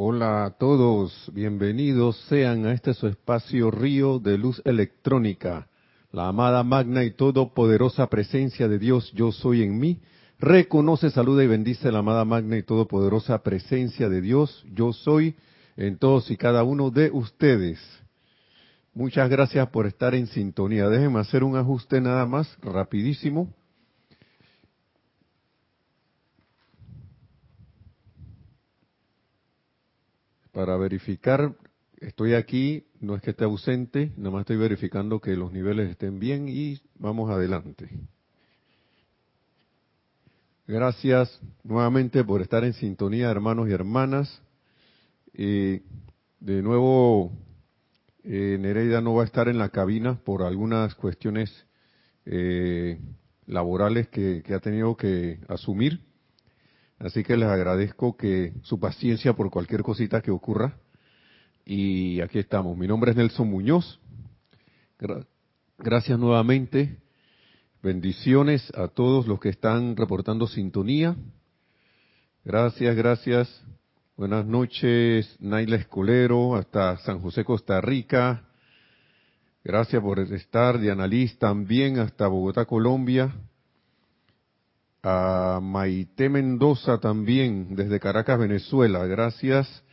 Hola a todos, bienvenidos sean a este su espacio río de luz electrónica. La amada magna y todopoderosa presencia de Dios, yo soy en mí, reconoce, saluda y bendice la amada magna y todopoderosa presencia de Dios, yo soy en todos y cada uno de ustedes. Muchas gracias por estar en sintonía. Déjenme hacer un ajuste nada más, rapidísimo. Para verificar, estoy aquí, no es que esté ausente, nada más estoy verificando que los niveles estén bien y vamos adelante. Gracias nuevamente por estar en sintonía, hermanos y hermanas. Eh, de nuevo, eh, Nereida no va a estar en la cabina por algunas cuestiones eh, laborales que, que, ha tenido que asumir. Así que les agradezco que su paciencia por cualquier cosita que ocurra. Y aquí estamos. Mi nombre es Nelson Muñoz. Gracias nuevamente. Bendiciones a todos los que están reportando sintonía. Gracias, gracias. Buenas noches, Naila Escolero, hasta San José, Costa Rica. Gracias por estar, Diana Liz también, hasta Bogotá, Colombia. A Maite Mendoza también, desde Caracas, Venezuela. Gracias.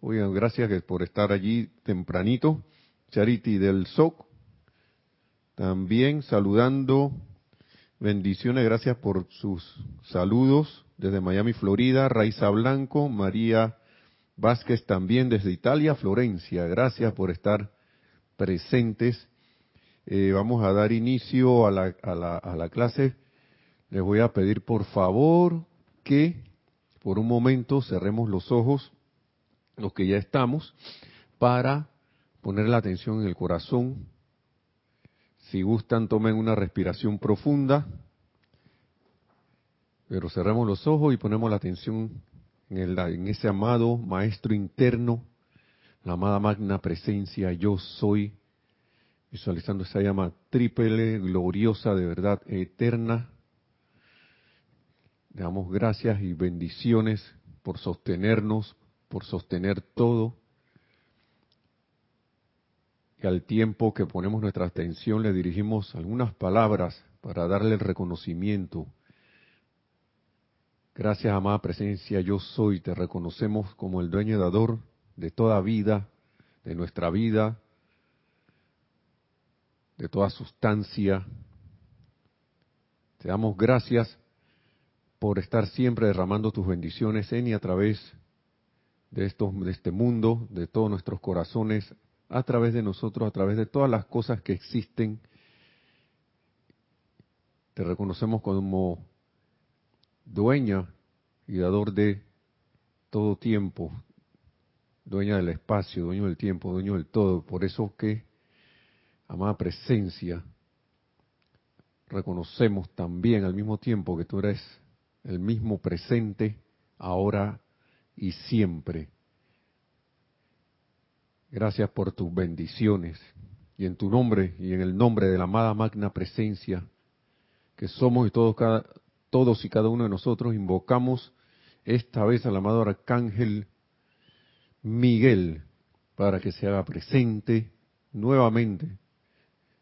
Oigan, gracias por estar allí tempranito. Charity del SOC. También saludando. Bendiciones, gracias por sus saludos desde Miami, Florida. Raiza Blanco, María Vázquez también desde Italia, Florencia. Gracias por estar presentes. Eh, vamos a dar inicio a la, a, la, a la clase les voy a pedir por favor que por un momento cerremos los ojos, los que ya estamos, para poner la atención en el corazón. Si gustan, tomen una respiración profunda, pero cerremos los ojos y ponemos la atención en, el, en ese amado Maestro interno, la amada magna presencia, yo soy, visualizando esa llama triple, gloriosa, de verdad, eterna, le damos gracias y bendiciones por sostenernos, por sostener todo. Y al tiempo que ponemos nuestra atención le dirigimos algunas palabras para darle el reconocimiento. Gracias, amada presencia, yo soy, te reconocemos como el dueño dador de toda vida, de nuestra vida, de toda sustancia. Te damos gracias por estar siempre derramando tus bendiciones en y a través de, estos, de este mundo, de todos nuestros corazones, a través de nosotros, a través de todas las cosas que existen. Te reconocemos como dueña y dador de todo tiempo, dueña del espacio, dueño del tiempo, dueño del todo. Por eso que, amada presencia, reconocemos también al mismo tiempo que tú eres el mismo presente, ahora y siempre. Gracias por tus bendiciones y en tu nombre y en el nombre de la amada magna presencia que somos y todos, todos y cada uno de nosotros invocamos esta vez al amado arcángel Miguel para que se haga presente nuevamente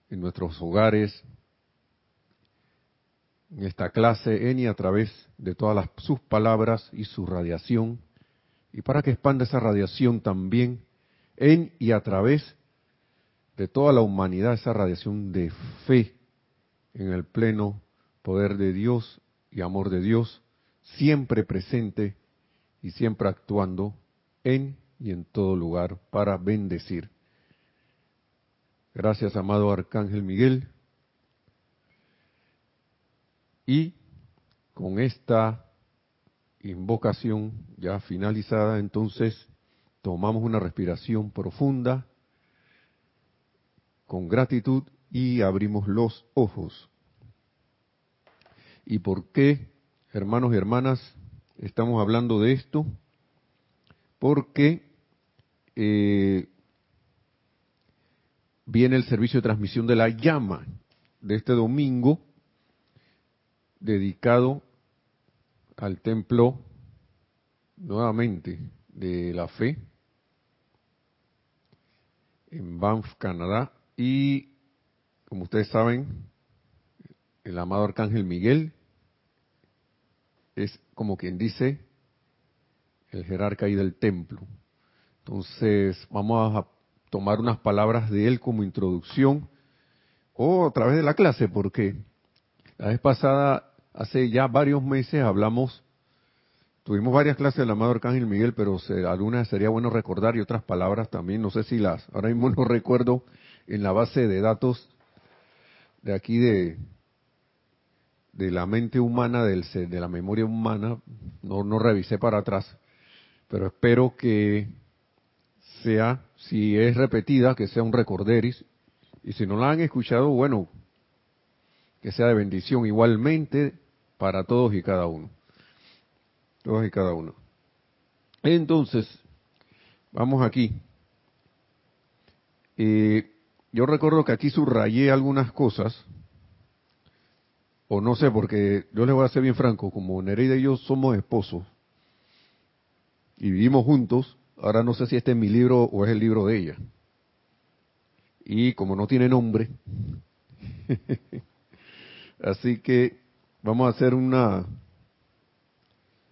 en nuestros hogares, esta clase en y a través de todas las, sus palabras y su radiación, y para que expanda esa radiación también en y a través de toda la humanidad, esa radiación de fe en el pleno poder de Dios y amor de Dios, siempre presente y siempre actuando en y en todo lugar para bendecir. Gracias, amado Arcángel Miguel, y con esta invocación ya finalizada, entonces tomamos una respiración profunda con gratitud y abrimos los ojos. ¿Y por qué, hermanos y hermanas, estamos hablando de esto? Porque eh, viene el servicio de transmisión de la llama de este domingo dedicado al templo, nuevamente, de la Fe en Banff, Canadá. Y como ustedes saben, el amado Arcángel Miguel es como quien dice el jerarca ahí del templo. Entonces vamos a tomar unas palabras de él como introducción o a través de la clase, porque la vez pasada, hace ya varios meses, hablamos, tuvimos varias clases del amado Arcángel Miguel, pero algunas sería bueno recordar y otras palabras también, no sé si las, ahora mismo no recuerdo en la base de datos de aquí de, de la mente humana, del, de la memoria humana, no, no revisé para atrás, pero espero que sea, si es repetida, que sea un recorderis, y si no la han escuchado, bueno, que sea de bendición. Igualmente para todos y cada uno. Todos y cada uno. Entonces, vamos aquí. Eh, yo recuerdo que aquí subrayé algunas cosas, o no sé, porque yo les voy a ser bien franco, como Nereida y yo somos esposos y vivimos juntos, ahora no sé si este es mi libro o es el libro de ella. Y como no tiene nombre, así que vamos a hacer una,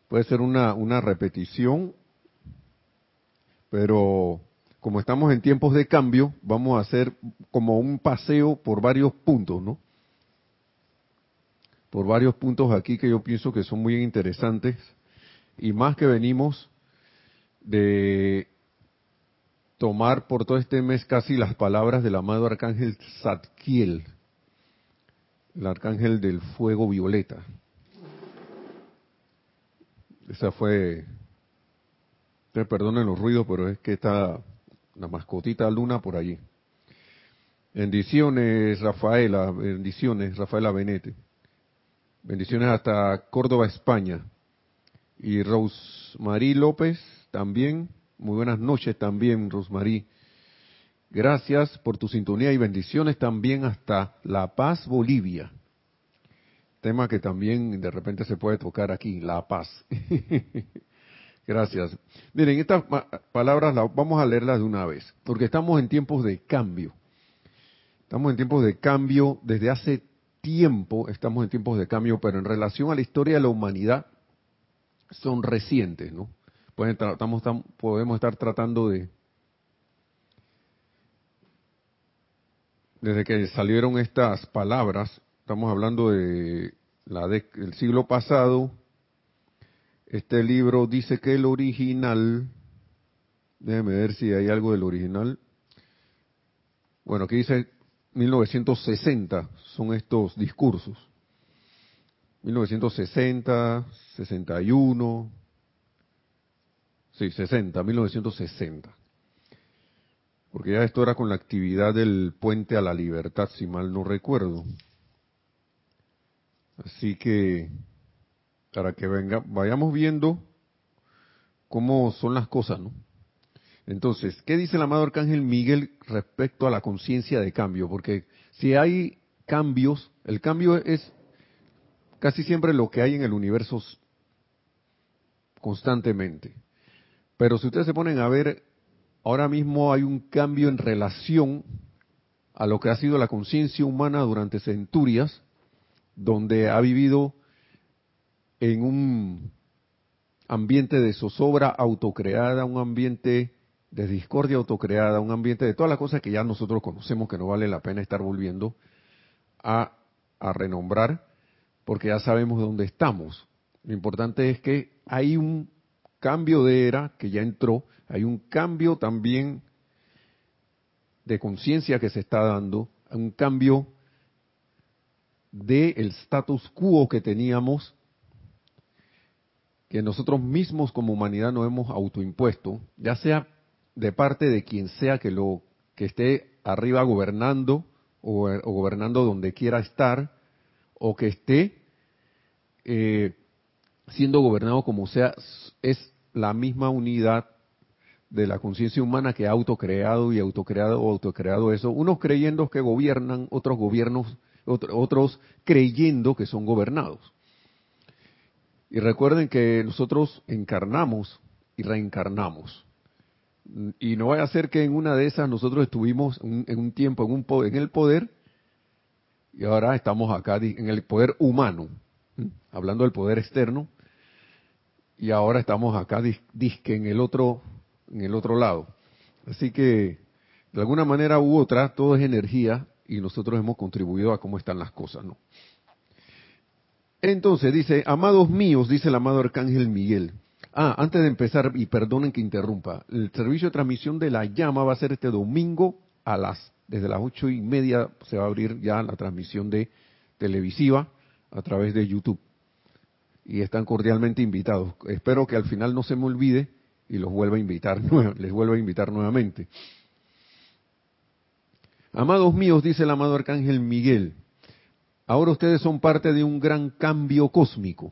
puede ser una, una repetición, pero como estamos en tiempos de cambio, vamos a hacer como un paseo por varios puntos, ¿no? Por varios puntos aquí que yo pienso que son muy interesantes y más que venimos de tomar por todo este mes casi las palabras del amado arcángel Zadkiel, el arcángel del fuego violeta. Esa fue, ustedes perdonen los ruidos, pero es que está la mascotita Luna por allí. Bendiciones, Rafaela, bendiciones, Rafaela Benete. Bendiciones hasta Córdoba, España. Y Rosmarie López, también. Muy buenas noches también, Rosmarie. Gracias por tu sintonía y bendiciones también hasta La Paz, Bolivia. Tema que también de repente se puede tocar aquí, La Paz. Gracias. Miren, estas palabras las vamos a leerlas de una vez, porque estamos en tiempos de cambio. Estamos en tiempos de cambio desde hace tiempo, estamos en tiempos de cambio, pero en relación a la historia de la humanidad son recientes, ¿no? estamos, podemos estar tratando de, desde que salieron estas palabras, estamos hablando de la del siglo pasado, este libro dice que el original, déjeme ver si hay algo del original. Bueno, aquí dice 1960, son estos discursos. 1960, 61, sí, 60, 1960. Porque ya esto era con la actividad del puente a la libertad, si mal no recuerdo. Así que para que venga, vayamos viendo cómo son las cosas, ¿no? Entonces, ¿qué dice el amado Arcángel Miguel respecto a la conciencia de cambio? Porque si hay cambios, el cambio es casi siempre lo que hay en el universo constantemente. Pero si ustedes se ponen a ver, ahora mismo hay un cambio en relación a lo que ha sido la conciencia humana durante centurias, donde ha vivido en un ambiente de zozobra autocreada, un ambiente de discordia autocreada, un ambiente de todas las cosas que ya nosotros conocemos que no vale la pena estar volviendo a, a renombrar, porque ya sabemos dónde estamos. Lo importante es que hay un cambio de era que ya entró, hay un cambio también de conciencia que se está dando, un cambio del status quo que teníamos que nosotros mismos como humanidad nos hemos autoimpuesto, ya sea de parte de quien sea que lo que esté arriba gobernando o, gobernando donde quiera estar, o que esté eh, siendo gobernado como sea, es la misma unidad de la conciencia humana que ha autocreado y autocreado o autocreado eso. Unos creyendo que gobiernan, otros gobiernos, otros creyendo que son gobernados. Y recuerden que nosotros encarnamos y reencarnamos. Y no vaya a ser que en una de esas nosotros estuvimos en un tiempo en, un, en el poder y ahora estamos acá en el poder humano, hablando del poder externo, y ahora estamos acá disque en el otro en el otro lado. Así que de alguna manera u otra todo es energía y nosotros hemos contribuido a cómo están las cosas, ¿no? Entonces dice, amados míos, dice el amado arcángel Miguel. Ah, antes de empezar, y perdonen que interrumpa, el servicio de transmisión de la llama va a ser este domingo a las, desde las ocho y media se va a abrir ya la transmisión de televisiva a través de YouTube. Y están cordialmente invitados. Espero que al final no se me olvide y los vuelva a invitar, les vuelva a invitar nuevamente. Amados míos, dice el amado arcángel Miguel, Ahora ustedes son parte de un gran cambio cósmico,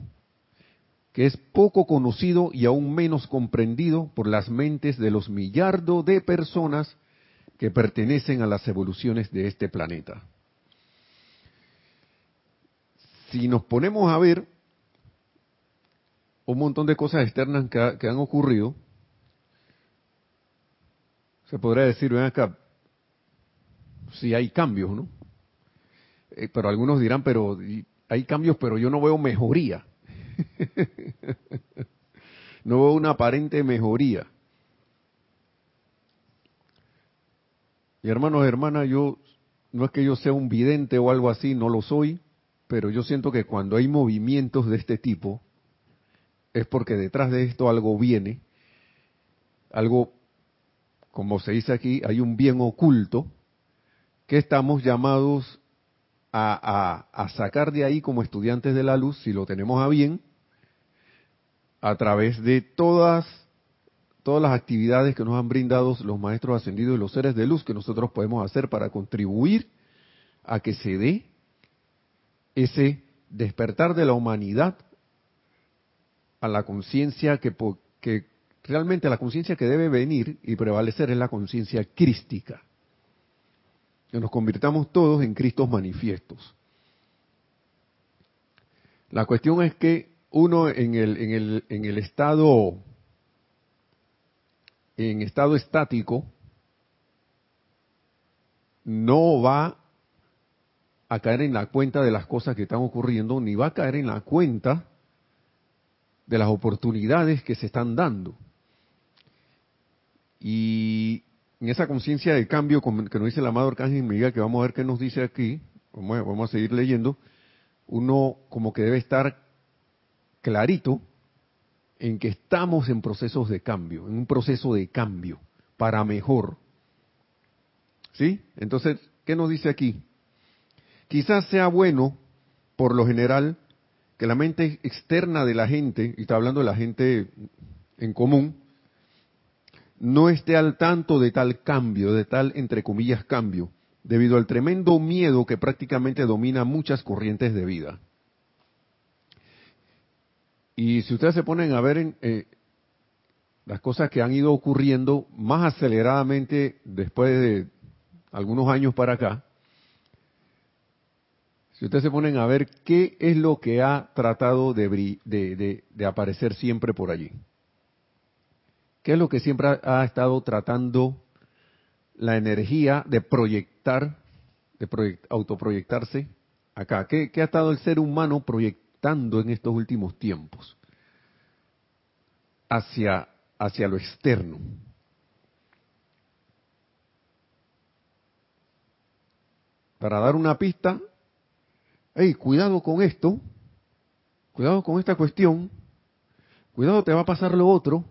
que es poco conocido y aún menos comprendido por las mentes de los millardos de personas que pertenecen a las evoluciones de este planeta. Si nos ponemos a ver un montón de cosas externas que, han ocurrido, se podría decir, ven acá, si hay cambios, ¿no? Eh, pero algunos dirán, pero hay cambios, pero yo no veo mejoría. no veo una aparente mejoría. Y hermanos, hermanas, yo no es que yo sea un vidente o algo así, no lo soy, pero yo siento que cuando hay movimientos de este tipo, es porque detrás de esto algo viene, algo, como se dice aquí, hay un bien oculto que estamos llamados a, sacar de ahí como estudiantes de la luz, si lo tenemos a bien, a través de todas todas las actividades que nos han brindado los maestros ascendidos y los seres de luz que nosotros podemos hacer para contribuir a que se dé ese despertar de la humanidad a la conciencia que, que realmente la conciencia que debe venir y prevalecer es la conciencia crística que nos convirtamos todos en Cristos manifiestos. La cuestión es que uno en el, en el, en el estado en estado estático no va a caer en la cuenta de las cosas que están ocurriendo, ni va a caer en la cuenta de las oportunidades que se están dando. Y en esa conciencia de cambio que nos dice el amado Arcángel Miguel, que vamos a ver qué nos dice aquí, vamos a seguir leyendo, uno como que debe estar clarito en que estamos en procesos de cambio, en un proceso de cambio para mejor. ¿Sí? Entonces, ¿qué nos dice aquí? Quizás sea bueno, por lo general, que la mente externa de la gente, y está hablando de la gente en común, no esté al tanto de tal cambio, de tal, entre comillas, cambio, debido al tremendo miedo que prácticamente domina muchas corrientes de vida. Y si ustedes se ponen a ver en, eh, las cosas que han ido ocurriendo más aceleradamente después de algunos años para acá, si ustedes se ponen a ver qué es lo que ha tratado de aparecer siempre por allí. ¿Qué es lo que siempre ha, estado tratando la energía de proyectar, de autoproyectarse acá? ¿Qué, ha estado el ser humano proyectando en estos últimos tiempos? Hacia, hacia lo externo. Para dar una pista, hey, cuidado con esto, cuidado con esta cuestión, cuidado te va a pasar lo otro,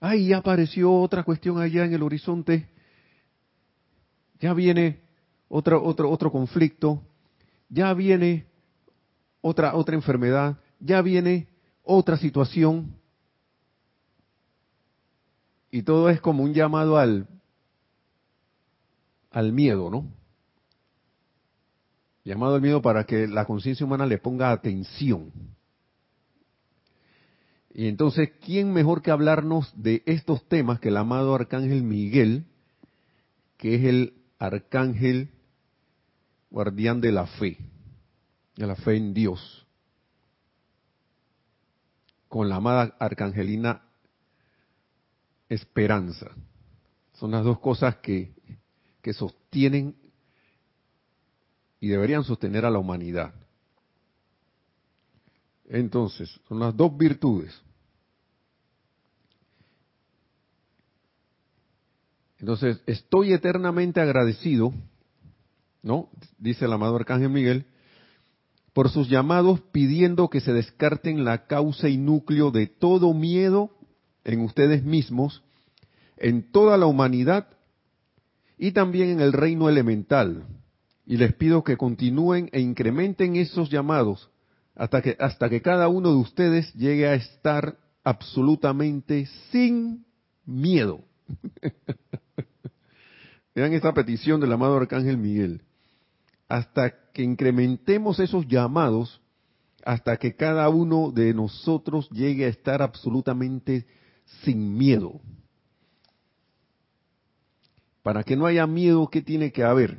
ay, ya apareció otra cuestión allá en el horizonte, ya viene otro, otro, otro conflicto, ya viene otra, otra enfermedad, ya viene otra situación. Y todo es como un llamado al, al miedo, ¿no? Llamado al miedo para que la conciencia humana le ponga atención y entonces, ¿quién mejor que hablarnos de estos temas que el amado Arcángel Miguel, que es el Arcángel guardián de la fe, de la fe en Dios, con la amada Arcangelina esperanza. Son las dos cosas que, que sostienen y deberían sostener a la humanidad. Entonces, son las dos virtudes. Entonces, estoy eternamente agradecido, ¿no? Dice el amado Arcángel Miguel, por sus llamados pidiendo que se descarten la causa y núcleo de todo miedo en ustedes mismos, en toda la humanidad y también en el reino elemental. Y les pido que continúen e incrementen esos llamados hasta que, hasta que cada uno de ustedes llegue a estar absolutamente sin miedo. Vean esta petición del amado Arcángel Miguel. Hasta que incrementemos esos llamados, hasta que cada uno de nosotros llegue a estar absolutamente sin miedo. Para que no haya miedo, ¿qué tiene que haber?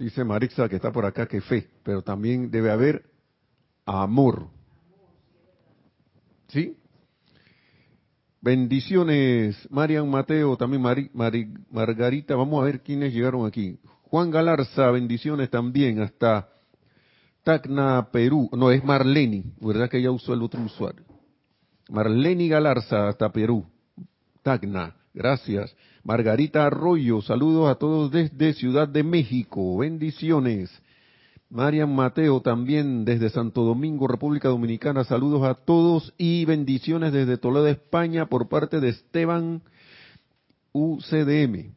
Dice Marixa que está por acá que fe, pero también debe haber amor. ¿Sí? Bendiciones, Marian Mateo, también Margarita. Vamos a ver quiénes llegaron aquí. Juan Galarza, bendiciones también, hasta Tacna, Perú. No, es Marleni, ¿verdad que ella usó el otro usuario? Marleni Galarza, hasta Perú. Tacna, gracias. Margarita Arroyo, saludos a todos desde Ciudad de México, bendiciones. Marian Mateo también desde Santo Domingo, República Dominicana. Saludos a todos y bendiciones desde Toledo, España, por parte de Esteban UCDM.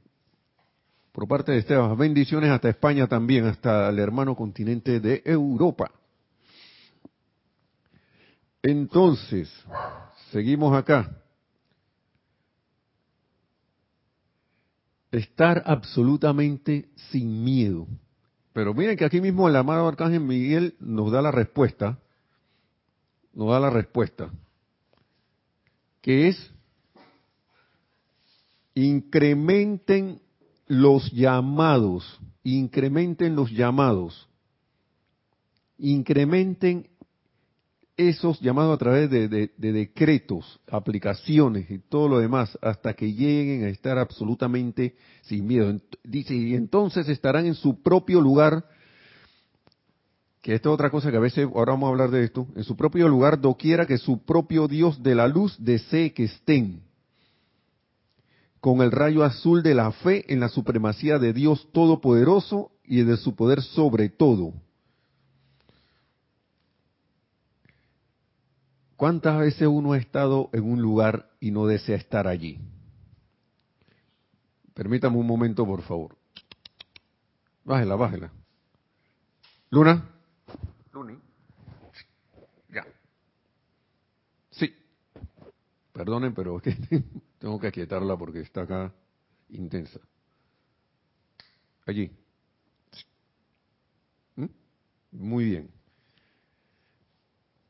Por parte de Esteban. Bendiciones hasta España también, hasta el hermano continente de Europa. Entonces, seguimos acá. Estar absolutamente sin miedo. Pero miren que aquí mismo el amado Arcángel Miguel nos da la respuesta, nos da la respuesta, que es incrementen los llamados, incrementen los llamados, incrementen esos llamados a través de, decretos, aplicaciones y todo lo demás, hasta que lleguen a estar absolutamente sin miedo. Dice, y entonces estarán en su propio lugar, que esto es otra cosa que a veces, ahora vamos a hablar de esto, en su propio lugar, doquiera que su propio Dios de la luz desee que estén, con el rayo azul de la fe en la supremacía de Dios Todopoderoso y de su poder sobre todo ¿Cuántas veces uno ha estado en un lugar y no desea estar allí? Permítame un momento, por favor. Bájela, bájela. Luna. Luni. Ya. Sí. Perdonen, pero tengo que aquietarla porque está acá intensa. Allí. ¿Mm? Muy bien.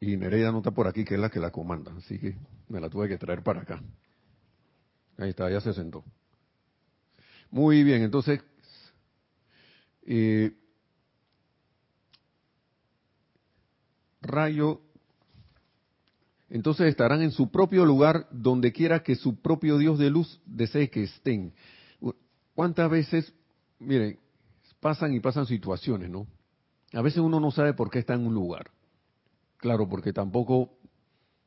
Y Nereida no está por aquí, que es la que la comanda, así que me la tuve que traer para acá. Ahí está, ya se sentó. Muy bien, entonces, eh, rayo, entonces estarán en su propio lugar donde quiera que su propio Dios de luz desee que estén. ¿Cuántas veces, miren, pasan y pasan situaciones, ¿no? A veces uno no sabe por qué está en un lugar. Claro, porque tampoco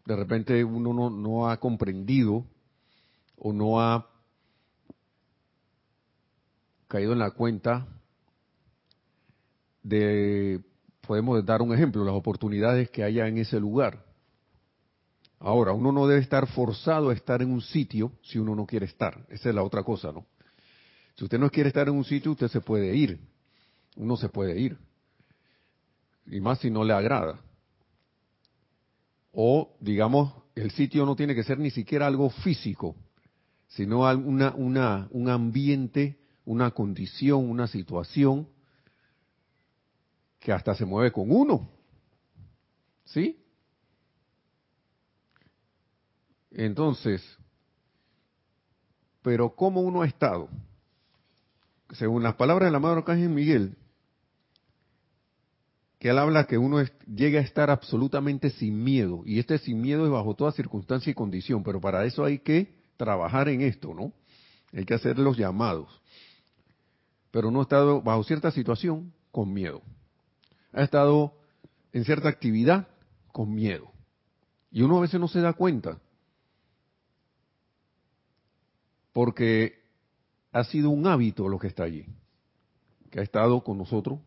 de repente uno no, ha comprendido o no ha caído en la cuenta de, podemos dar un ejemplo, las oportunidades que haya en ese lugar. Ahora, uno no debe estar forzado a estar en un sitio si uno no quiere estar. Esa es la otra cosa, ¿no? Si usted no quiere estar en un sitio, usted se puede ir. Uno se puede ir. Y más si no le agrada o digamos, el sitio no tiene que ser ni siquiera algo físico, sino una, una, un ambiente, una condición, una situación que hasta se mueve con uno. ¿Sí? Entonces, pero ¿cómo uno ha estado? Según las palabras del amado Arcángel Miguel, que él habla que uno llega a estar absolutamente sin miedo, y este sin miedo es bajo toda circunstancia y condición, pero para eso hay que trabajar en esto, ¿no? Hay que hacer los llamados. Pero no ha estado bajo cierta situación con miedo. Ha estado en cierta actividad con miedo. Y uno a veces no se da cuenta. Porque ha sido un hábito lo que está allí. Que ha estado con nosotros.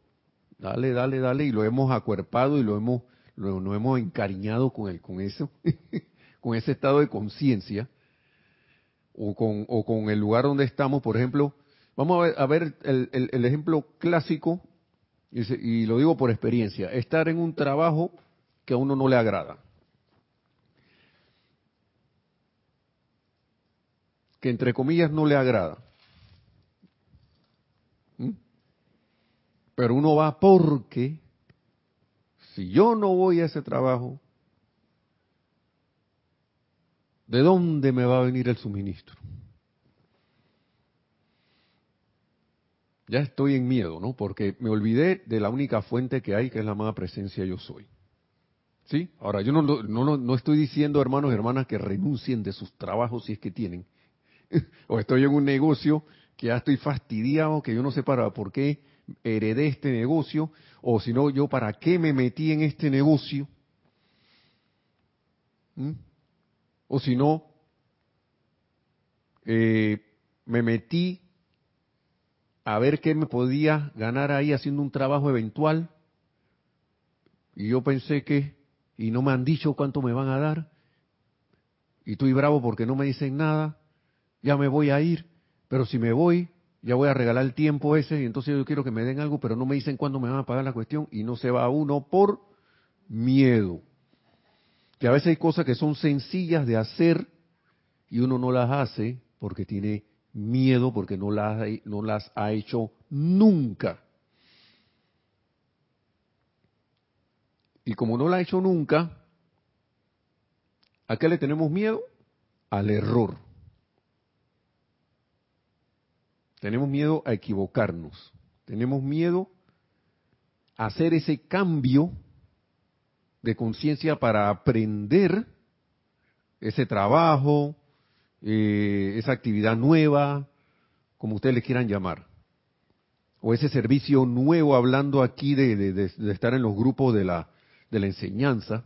Dale, dale, dale. Y lo hemos acuerpado y lo hemos, lo, hemos encariñado con, el, con eso. con ese estado de conciencia. O con, el lugar donde estamos. Por ejemplo, vamos a ver, el, el, ejemplo clásico. Y lo digo por experiencia. Estar en un trabajo que a uno no le agrada que entre comillas no le agrada. Pero uno va porque si yo no voy a ese trabajo, ¿de dónde me va a venir el suministro? Ya estoy en miedo, ¿no? Porque me olvidé de la única fuente que hay, que es la amada presencia yo soy. ¿Sí? Ahora, yo no, no, no estoy diciendo, hermanos y hermanas, que renuncien de sus trabajos si es que tienen o estoy en un negocio que ya estoy fastidiado, que yo no sé para por qué heredé este negocio, o si no, yo para qué me metí en este negocio. O si no, eh, me metí a ver qué me podía ganar ahí haciendo un trabajo eventual. Y yo pensé que, y no me han dicho cuánto me van a dar. Y estoy bravo porque no me dicen nada ya me voy a ir, pero si me voy, ya voy a regalar el tiempo ese, y entonces yo quiero que me den algo, pero no me dicen cuándo me van a pagar la cuestión, y no se va uno por miedo. Que a veces hay cosas que son sencillas de hacer y uno no las hace porque tiene miedo, porque no las, no las ha hecho nunca. Y como no la ha hecho nunca, ¿a qué le tenemos miedo? Al error. Tenemos miedo a equivocarnos. Tenemos miedo a hacer ese cambio de conciencia para aprender ese trabajo, eh, esa actividad nueva, como ustedes le quieran llamar. O ese servicio nuevo, hablando aquí de, estar en los grupos de la, de la enseñanza.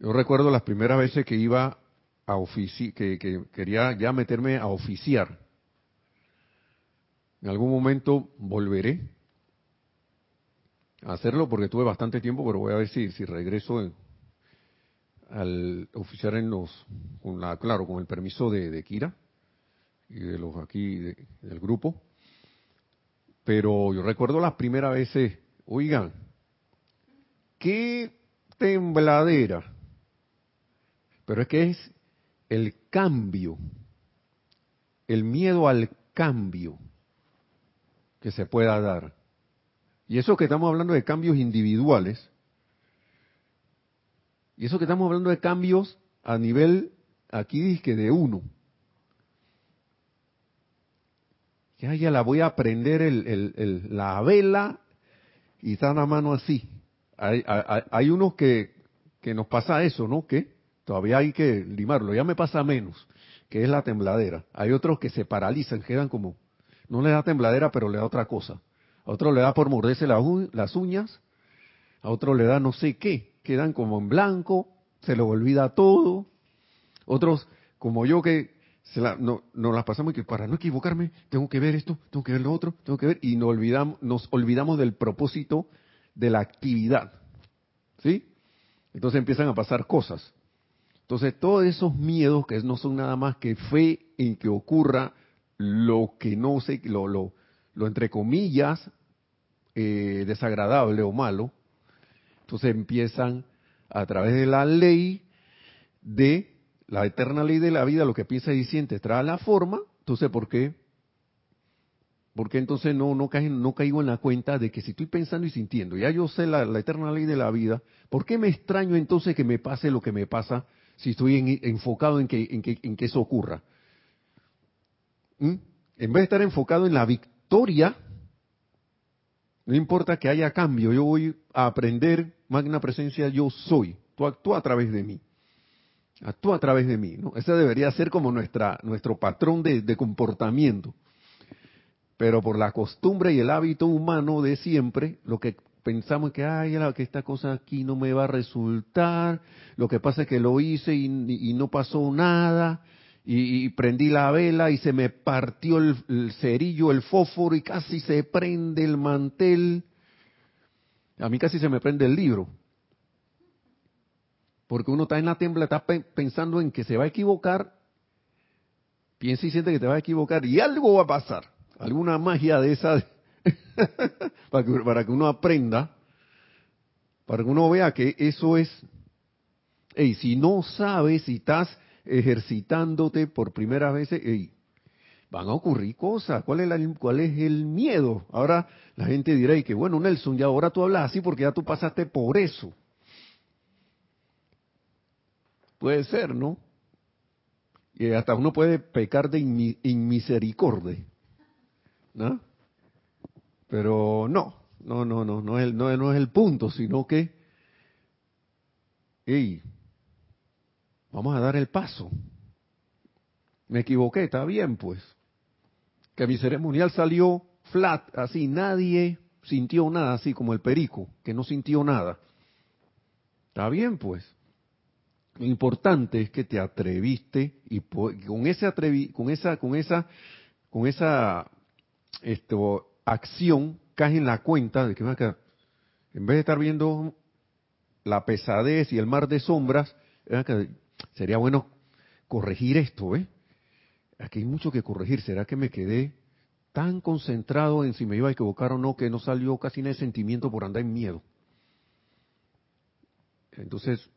Yo recuerdo las primeras veces que iba que, quería ya meterme a oficiar. En algún momento volveré a hacerlo porque tuve bastante tiempo, pero voy a ver si, si regreso al oficiar en los, con la, claro, con el permiso de, Kira y de los aquí del grupo. Pero yo recuerdo las primeras veces, oigan, qué tembladera. Pero es que es el cambio, el miedo al cambio que se pueda dar. Y eso que estamos hablando de cambios individuales, y eso que estamos hablando de cambios a nivel, aquí dice de uno. Ya, ya la voy a prender el, la vela y está la mano así. Hay, hay, hay unos que, que nos pasa eso, ¿no? Que Todavía hay que limarlo. Ya me pasa menos, que es la tembladera. Hay otros que se paralizan, quedan como, no le da tembladera, pero le da otra cosa. A otro le da por morderse las uñas, a otro le da no sé qué, quedan como en blanco, se lo olvida todo. Otros, como yo que se la, no, nos las pasamos y que para no equivocarme, tengo que ver esto, tengo que ver lo otro, tengo que ver, y nos olvidamos, nos olvidamos del propósito de la actividad. ¿Sí? Entonces empiezan a pasar cosas. Entonces, todos esos miedos que no son nada más que fe en que ocurra lo que no sé, lo, lo, lo entre comillas, eh, desagradable o malo, entonces empiezan a través de la ley de la eterna ley de la vida, lo que piensa y siente trae la forma, entonces ¿por qué? Porque entonces no, no, no caigo en la cuenta de que si estoy pensando y sintiendo, ya yo sé la, la eterna ley de la vida, ¿por qué me extraño entonces que me pase lo que me pasa si estoy enfocado en que, en, que, en que eso ocurra. ¿Mm? En vez de estar enfocado en la victoria, No importa que haya cambio, yo voy a aprender, magna presencia, yo soy. Tú actúa a través de mí. Actúa a través de mí. ¿no? Ese debería ser como nuestra, nuestro patrón de, de comportamiento. Pero por la costumbre y el hábito humano de siempre, lo que pensamos que, ay, que esta cosa aquí no me va a resultar, lo que pasa es que lo hice y, no pasó nada, y, prendí la vela y se me partió el, cerillo, el fósforo y casi se prende el mantel. A mí casi se me prende el libro. Porque uno está en la tembla, está pensando en que se va a equivocar, piensa y siente que te va a equivocar y algo va a pasar, alguna magia de esa para, que, para que uno aprenda, para que uno vea que eso es, hey, si no sabes, si estás ejercitándote por primera vez, hey, van a ocurrir cosas. ¿Cuál es, ¿Cuál es el miedo? Ahora la gente dirá, y que bueno, Nelson, ya ahora tú hablas así porque ya tú pasaste por eso. Puede ser, ¿no? Y hasta uno puede pecar de inmisericordia. ¿No? Pero no, no, no, no, no es el, no, no es el punto, sino que, hey, vamos a dar el paso. Me equivoqué, está bien, pues. Que mi ceremonial salió flat, así, nadie sintió nada, así como el perico, que no sintió nada. Está bien, pues. Lo importante es que te atreviste y con ese atrevi, con esa, con esa, con esa, esto, acción cae en la cuenta de que en vez de estar viendo la pesadez y el mar de sombras, sería bueno corregir esto, ¿eh? Aquí hay mucho que corregir. ¿Será que me quedé tan concentrado en si me iba a equivocar o no que no salió casi nada de sentimiento por andar en miedo? Entonces,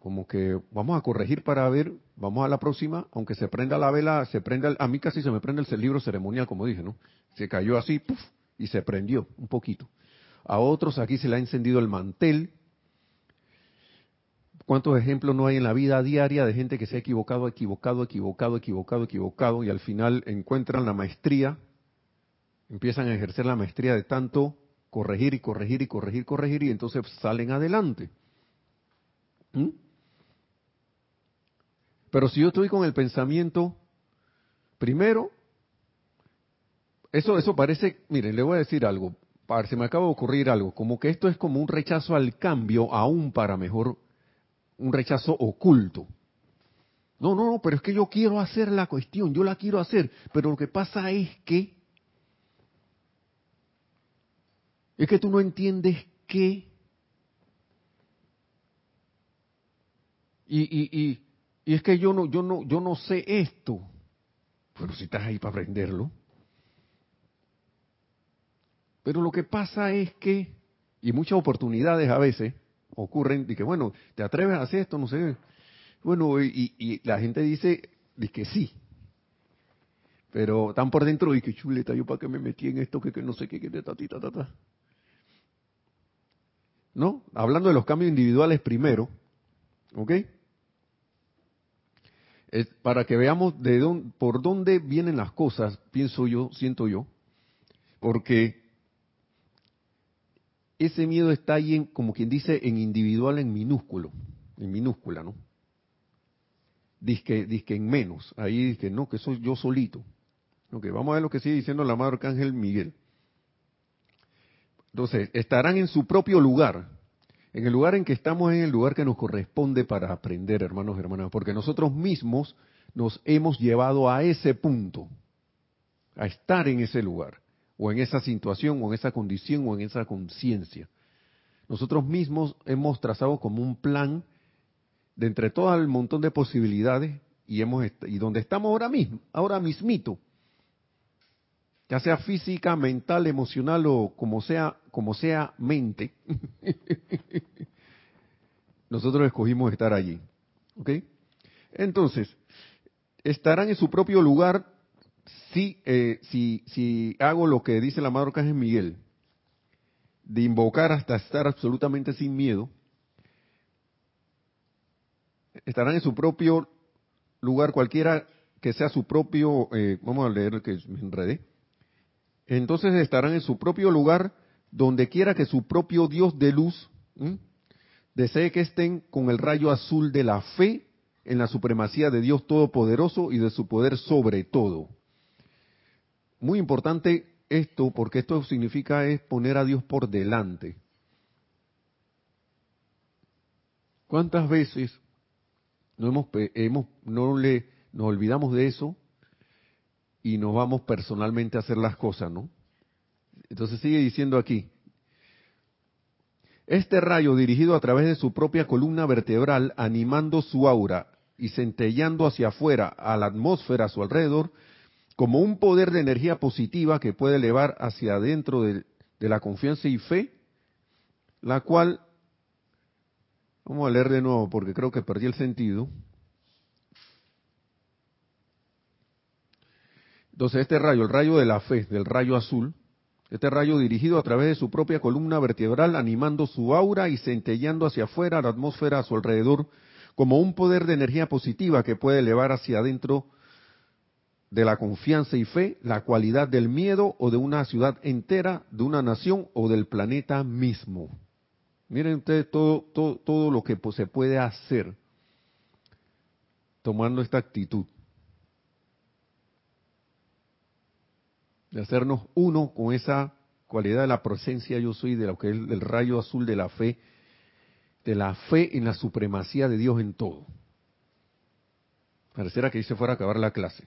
como que vamos a corregir para ver, vamos a la próxima, aunque se prenda la vela, se prenda, a mí casi se me prende el libro ceremonial, como dije, ¿no? Se cayó así, puff, y se prendió un poquito. A otros aquí se le ha encendido el mantel. ¿Cuántos ejemplos no hay en la vida diaria de gente que se ha equivocado, equivocado, equivocado, equivocado, equivocado, y al final encuentran la maestría, empiezan a ejercer la maestría de tanto corregir y corregir y corregir, corregir, y entonces salen adelante. ¿Mm? Pero si yo estoy con el pensamiento, primero, eso, eso parece, miren, le voy a decir algo, se me acaba de ocurrir algo, como que esto es como un rechazo al cambio, aún para mejor, un rechazo oculto. No, no, no, pero es que yo quiero hacer la cuestión, yo la quiero hacer, pero lo que pasa es que, es que tú no entiendes qué. Y, y, y, y es que yo no, yo no, yo no sé esto. Pero si estás ahí para aprenderlo. Pero lo que pasa es que, y muchas oportunidades a veces ocurren, de que bueno, te atreves a hacer esto, no sé. Bueno, y, y la gente dice de que sí. Pero tan por dentro, y que chuleta, yo para qué me metí en esto, que, que no sé qué, que de ta, ta, ta, ta. ¿No? Hablando de los cambios individuales primero, ¿ok? Para que veamos de dónde, por dónde vienen las cosas, pienso yo, siento yo, porque ese miedo está ahí, en, como quien dice, en individual, en minúsculo, en minúscula, ¿no? Dice que en menos, ahí dice no, que soy yo solito. Ok, vamos a ver lo que sigue diciendo la Madre Arcángel Miguel. Entonces, estarán en su propio lugar, en el lugar en que estamos es el lugar que nos corresponde para aprender, hermanos y hermanas, porque nosotros mismos nos hemos llevado a ese punto, a estar en ese lugar, o en esa situación, o en esa condición, o en esa conciencia. Nosotros mismos hemos trazado como un plan de entre todo el montón de posibilidades y hemos y donde estamos ahora mismo, ahora mismito, ya sea física, mental, emocional o como sea, como sea mente, nosotros escogimos estar allí. ¿Ok? Entonces, estarán en su propio lugar si, eh, si, si hago lo que dice la Madre Arcángel Miguel, de invocar hasta estar absolutamente sin miedo, estarán en su propio lugar, cualquiera que sea su propio, eh, vamos a leer que me enredé, entonces estarán en su propio lugar, donde quiera que su propio Dios de luz desee que estén con el rayo azul de la fe en la supremacía de Dios Todopoderoso y de su poder sobre todo. Muy importante esto, porque esto significa es poner a Dios por delante. ¿Cuántas veces no hemos, hemos no le nos olvidamos de eso y nos vamos personalmente a hacer las cosas, ¿no? Entonces sigue diciendo aquí, este rayo dirigido a través de su propia columna vertebral, animando su aura y centellando hacia afuera a la atmósfera a su alrededor, como un poder de energía positiva que puede elevar hacia adentro de, de la confianza y fe, la cual, vamos a leer de nuevo porque creo que perdí el sentido, Entonces este rayo, el rayo de la fe, del rayo azul, este rayo dirigido a través de su propia columna vertebral, animando su aura y centellando hacia afuera la atmósfera a su alrededor, como un poder de energía positiva que puede elevar hacia adentro de la confianza y fe la cualidad del miedo o de una ciudad entera, de una nación o del planeta mismo. Miren ustedes todo, todo, todo lo que se puede hacer tomando esta actitud. De hacernos uno con esa cualidad de la presencia yo soy, de lo que es el rayo azul de la fe, de la fe en la supremacía de Dios en todo. Pareciera que ahí se fuera a acabar la clase.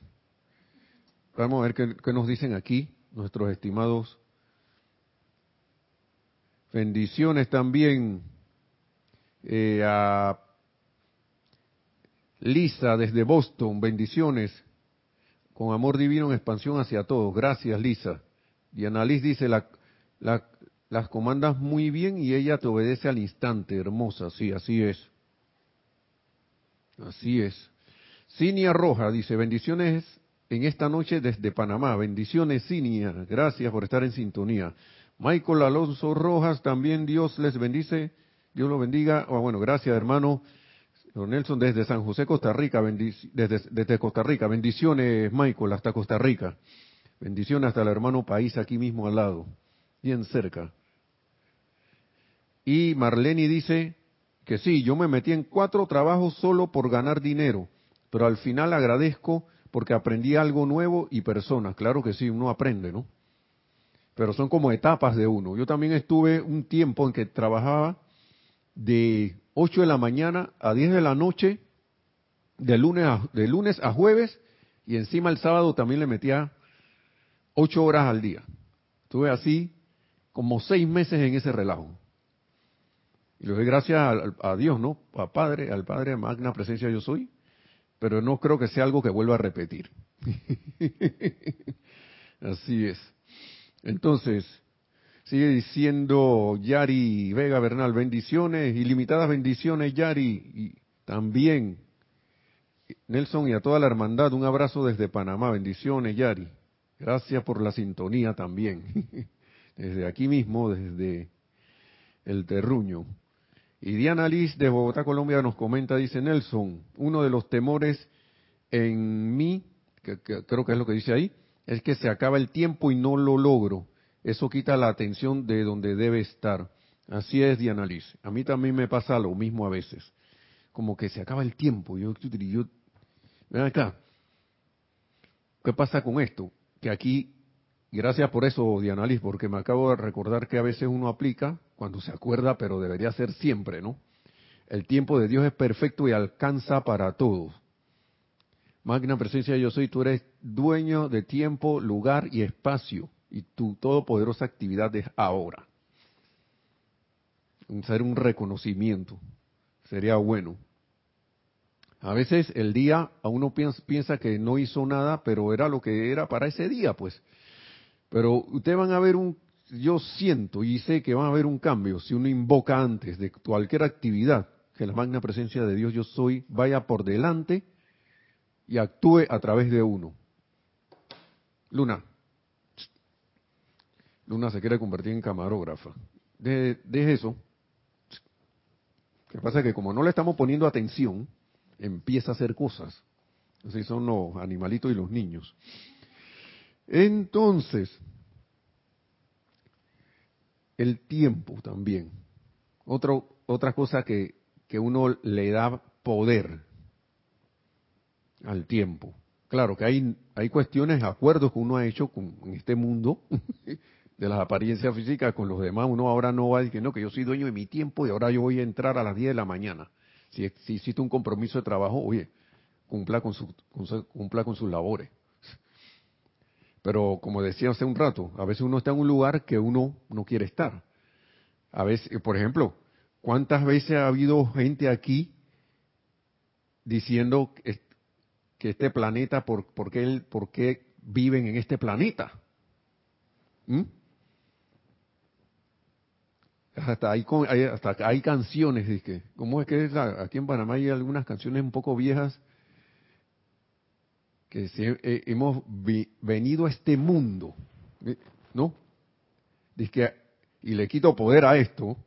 Vamos a ver qué, nos dicen aquí nuestros estimados. Bendiciones también eh, a Lisa desde Boston, bendiciones con amor divino en expansión hacia todos. Gracias, Lisa. Y Annalise dice, la, las comandas muy bien y ella te obedece al instante, hermosa. Sí, así es. Así es. Cinia Roja dice, bendiciones en esta noche desde Panamá. Bendiciones, Cinia. Gracias por estar en sintonía. Michael Alonso Rojas, también Dios les bendice. Dios lo bendiga. Oh, bueno, gracias, hermano. Don Nelson desde San José, Costa Rica, desde, Costa Rica, bendiciones Michael hasta Costa Rica, bendiciones hasta el hermano país aquí mismo al lado, bien cerca. Y Marlene dice que sí, yo me metí en cuatro trabajos solo por ganar dinero, pero al final agradezco porque aprendí algo nuevo y personas, claro que sí, uno aprende, ¿no? Pero son como etapas de uno. Yo también estuve un tiempo en que trabajaba de 8 de la mañana a 10 de la noche, de lunes a, de lunes a jueves, y encima el sábado también le metía 8 horas al día. Estuve así como seis meses en ese relajo. Y le doy gracias a, a, Dios, ¿no? A Padre, al Padre Magna Presencia Yo Soy, pero no creo que sea algo que vuelva a repetir. así es. Entonces, Sigue diciendo Yari Vega Bernal, bendiciones, ilimitadas bendiciones Yari, y también Nelson y a toda la hermandad, un abrazo desde Panamá, bendiciones Yari, gracias por la sintonía también, desde aquí mismo, desde el terruño. Y Diana Liz de Bogotá, Colombia nos comenta, dice Nelson, uno de los temores en mí, que creo que es lo que dice ahí, es que se acaba el tiempo y no lo logro eso quita la atención de donde debe estar. Así es, Diana Liz. A mí también me pasa lo mismo a veces. Como que se acaba el tiempo. Yo, yo, ven acá. ¿Qué pasa con esto? Que aquí, gracias por eso, Diana Liz, porque me acabo de recordar que a veces uno aplica cuando se acuerda, pero debería ser siempre, ¿no? El tiempo de Dios es perfecto y alcanza para todos. Magna presencia yo soy, tú eres dueño de tiempo, lugar y espacio y tu todopoderosa actividad es ahora. Hacer un reconocimiento sería bueno. A veces el día a uno piensa, que no hizo nada, pero era lo que era para ese día, pues. Pero ustedes van a ver un, yo siento y sé que van a haber un cambio si uno invoca antes de cualquier actividad que la magna presencia de Dios yo soy vaya por delante y actúe a través de uno. Luna. Luna se quiere convertir en camarógrafa. Deje, eso. Lo que pasa es que como no le estamos poniendo atención, empieza a hacer cosas. Así son los animalitos y los niños. Entonces, el tiempo también. Otro, otra cosa que, que uno le da poder al tiempo. Claro que hay, hay cuestiones, acuerdos que uno ha hecho con, en este mundo de las apariencias físicas con los demás. Uno ahora no va a decir, no, que yo soy dueño de mi tiempo y ahora yo voy a entrar a las 10 de la mañana. Si, si existe un compromiso de trabajo, oye, cumpla con, su, cumpla con sus labores. Pero como decía hace un rato, a veces uno está en un lugar que uno no quiere estar. A veces, por ejemplo, ¿cuántas veces ha habido gente aquí diciendo que este planeta, por, por, qué, por qué viven en este planeta? ¿Mm? Hasta hay, hasta hay canciones, que, ¿cómo es que es aquí en Panamá hay algunas canciones un poco viejas que eh, hemos venido a este mundo, ¿no? Dice y le quito poder a esto,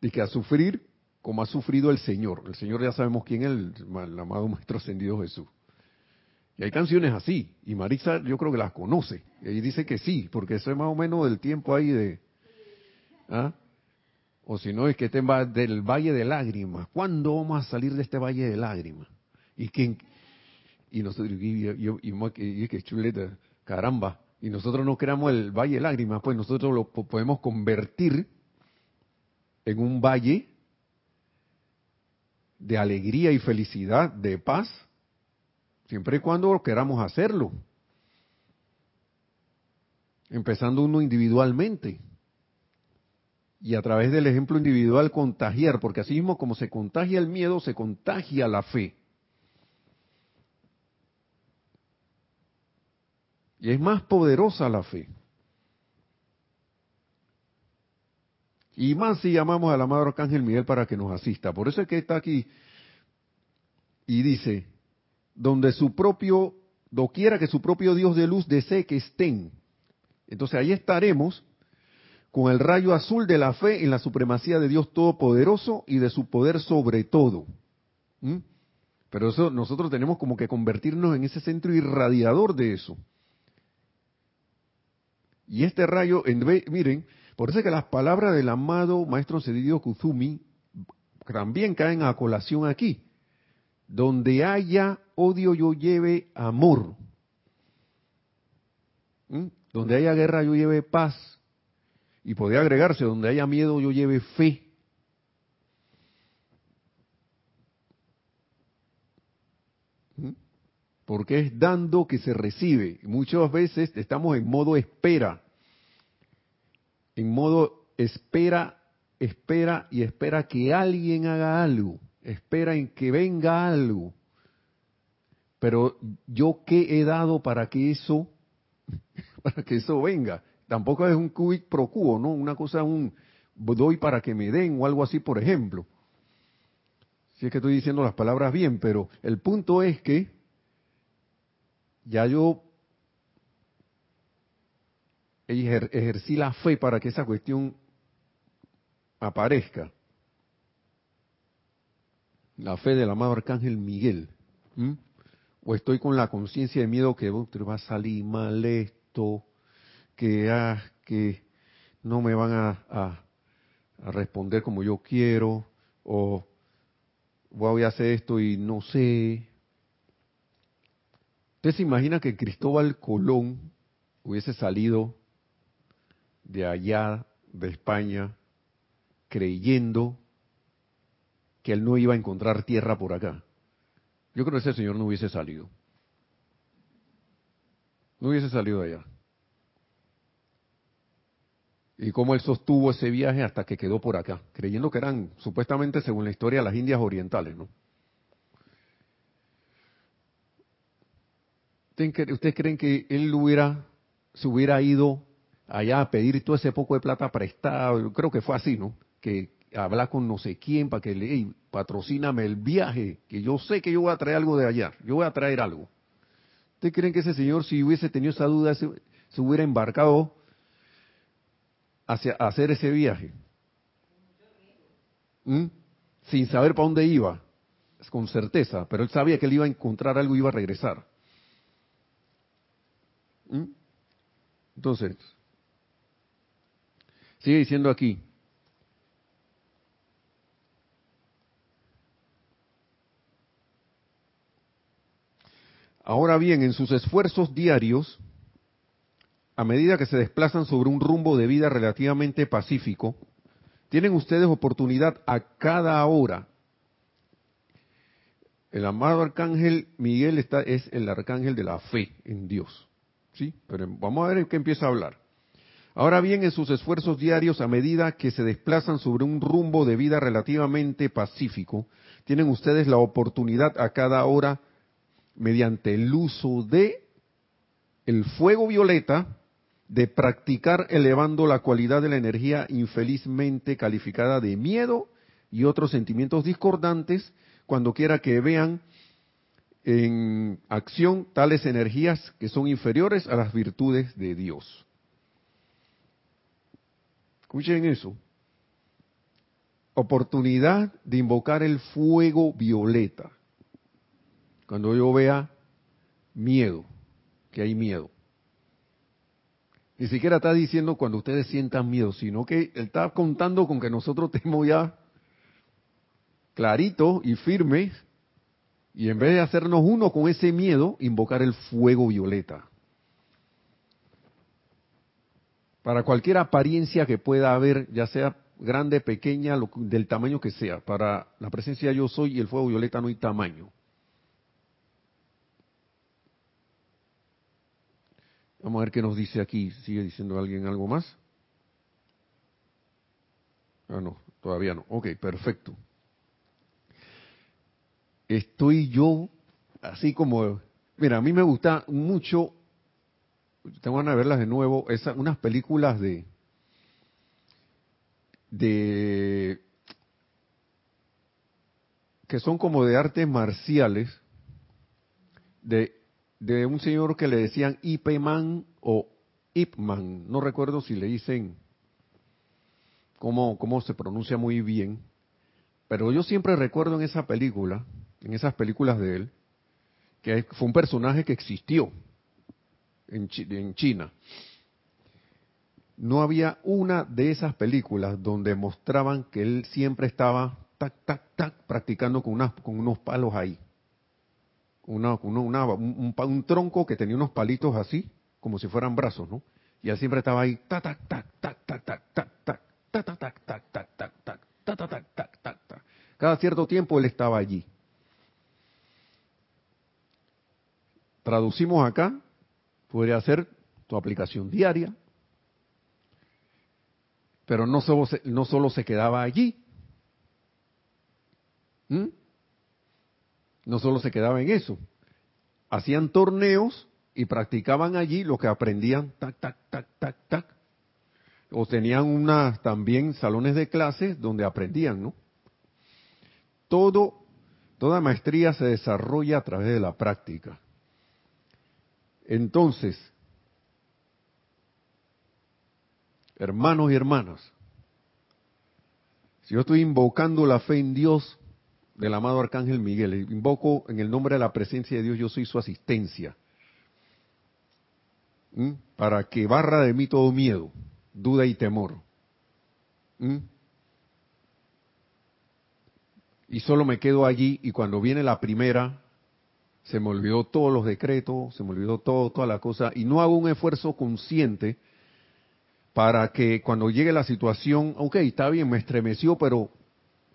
dice a sufrir como ha sufrido el Señor. El Señor ya sabemos quién es, el, el amado Maestro Ascendido Jesús. Y hay canciones así, y Marisa yo creo que las conoce, y dice que sí, porque eso es más o menos del tiempo ahí de... ¿ah? O si no, es que este del valle de lágrimas. ¿Cuándo vamos a salir de este valle de lágrimas? Y quién y nosotros, y, y, que chuleta, caramba, y nosotros no creamos el valle de lágrimas, pues nosotros lo podemos convertir en un valle de alegría y felicidad, de paz, siempre y cuando queramos hacerlo. Empezando uno individualmente y a través del ejemplo individual contagiar, porque así mismo como se contagia el miedo, se contagia la fe. Y es más poderosa la fe. Y más si llamamos al amado Arcángel Miguel para que nos asista. Por eso es que está aquí y dice, donde su propio, doquiera que su propio Dios de luz desee que estén. Entonces ahí estaremos con el rayo azul de la fe en la supremacía de Dios Todopoderoso y de su poder sobre todo. ¿Mm? Pero eso nosotros tenemos como que convertirnos en ese centro irradiador de eso. Y este rayo, en, miren, por eso es que las palabras del amado Maestro Cedidio Kuzumi también caen a colación aquí. Donde haya odio yo lleve amor. ¿Mm? Donde haya guerra yo lleve paz. Y podría agregarse, donde haya miedo yo lleve fe. ¿Mm? Porque es dando que se recibe. Muchas veces estamos en modo espera. En modo espera, espera y espera que alguien haga algo. Espera en que venga algo. Pero yo qué he dado para que eso, para que eso venga. Tampoco es un quid pro quo, ¿no? Una cosa, un doy para que me den o algo así, por ejemplo. Si es que estoy diciendo las palabras bien, pero el punto es que ya yo ejercí la fe para que esa cuestión aparezca. La fe del amado Arcángel Miguel. O estoy con la conciencia de miedo que va a salir mal esto, que, ah, que no me van a, a, responder como yo quiero, o voy a hacer esto y no sé. ¿Usted se imagina que Cristóbal Colón hubiese salido de allá, de España, creyendo que él no iba a encontrar tierra por acá? Yo creo que ese señor no hubiese salido. No hubiese salido de allá y cómo él sostuvo ese viaje hasta que quedó por acá, creyendo que eran supuestamente, según la historia, las Indias Orientales, ¿no? ¿Ustedes creen que él hubiera, se hubiera ido allá a pedir todo ese poco de plata prestado? Creo que fue así, ¿no? Que habla con no sé quién para que le, hey, patrocíname el viaje, que yo sé que yo voy a traer algo de allá, yo voy a traer algo. ¿Ustedes creen que ese señor, si hubiese tenido esa duda, se hubiera embarcado hacia hacer ese viaje. ¿Mm? Sin saber para dónde iba, con certeza, pero él sabía que él iba a encontrar algo y iba a regresar. ¿Mm? Entonces, Sigue diciendo aquí. Ahora bien, en sus esfuerzos diarios, a medida que se desplazan sobre un rumbo de vida relativamente pacífico, tienen ustedes oportunidad a cada hora. El amado arcángel Miguel está, es el arcángel de la fe en Dios. ¿Sí? Pero vamos a ver qué empieza a hablar. Ahora bien, en sus esfuerzos diarios, a medida que se desplazan sobre un rumbo de vida relativamente pacífico, tienen ustedes la oportunidad a cada hora, mediante el uso de el fuego violeta, de practicar elevando la cualidad de la energía infelizmente calificada de miedo y otros sentimientos discordantes cuando quiera que vean en acción tales energías que son inferiores a las virtudes de Dios. Escuchen eso. Oportunidad de invocar el fuego violeta. Cuando yo vea miedo, que hay miedo. Ni siquiera está diciendo cuando ustedes sientan miedo, sino que él está contando con que nosotros estemos ya clarito y firmes y en vez de hacernos uno con ese miedo, invocar el fuego violeta. Para cualquier apariencia que pueda haber, ya sea grande, pequeña, del tamaño que sea, para la presencia yo soy y el fuego violeta no hay tamaño. Vamos a ver qué nos dice aquí. ¿Sigue diciendo alguien algo más? Ah, no, todavía no. Ok, perfecto. Estoy yo, así como, mira, a mí me gusta mucho, tengo ganas de verlas de nuevo, esas, unas películas de, de, que son como de artes marciales, de de un señor que le decían Ipeman o Ipman, no recuerdo si le dicen cómo, cómo se pronuncia muy bien, pero yo siempre recuerdo en esa película, en esas películas de él, que fue un personaje que existió en, en China. No había una de esas películas donde mostraban que él siempre estaba tac, tac, tac, practicando con, unas, con unos palos ahí un, tronco que tenía unos palitos así, como si fueran brazos, ¿no? Y él siempre estaba ahí, tac, tac, tac, tac, tac, tac, tac, tac, tac, tac, tac, tac, tac, tac, tac, tac, tac, tac, tac. Cada cierto tiempo él estaba allí. Traducimos acá, podría ser tu aplicación diaria, pero no solo se, no solo se quedaba allí. ¿Mm? No solo se quedaba en eso, hacían torneos y practicaban allí lo que aprendían, tac, tac, tac, tac, tac. O tenían unas también salones de clases donde aprendían, ¿no? Todo, toda maestría se desarrolla a través de la práctica. Entonces, hermanos y hermanas, si yo estoy invocando la fe en Dios, del amado Arcángel Miguel. Invoco en el nombre de la presencia de Dios, yo soy su asistencia. Para que barra de mí todo miedo, duda y temor. Y solo me quedo allí y cuando viene la primera, se me olvidó todos los decretos, se me olvidó todo, toda la cosa, y no hago un esfuerzo consciente para que cuando llegue la situación, ok, está bien, me estremeció, pero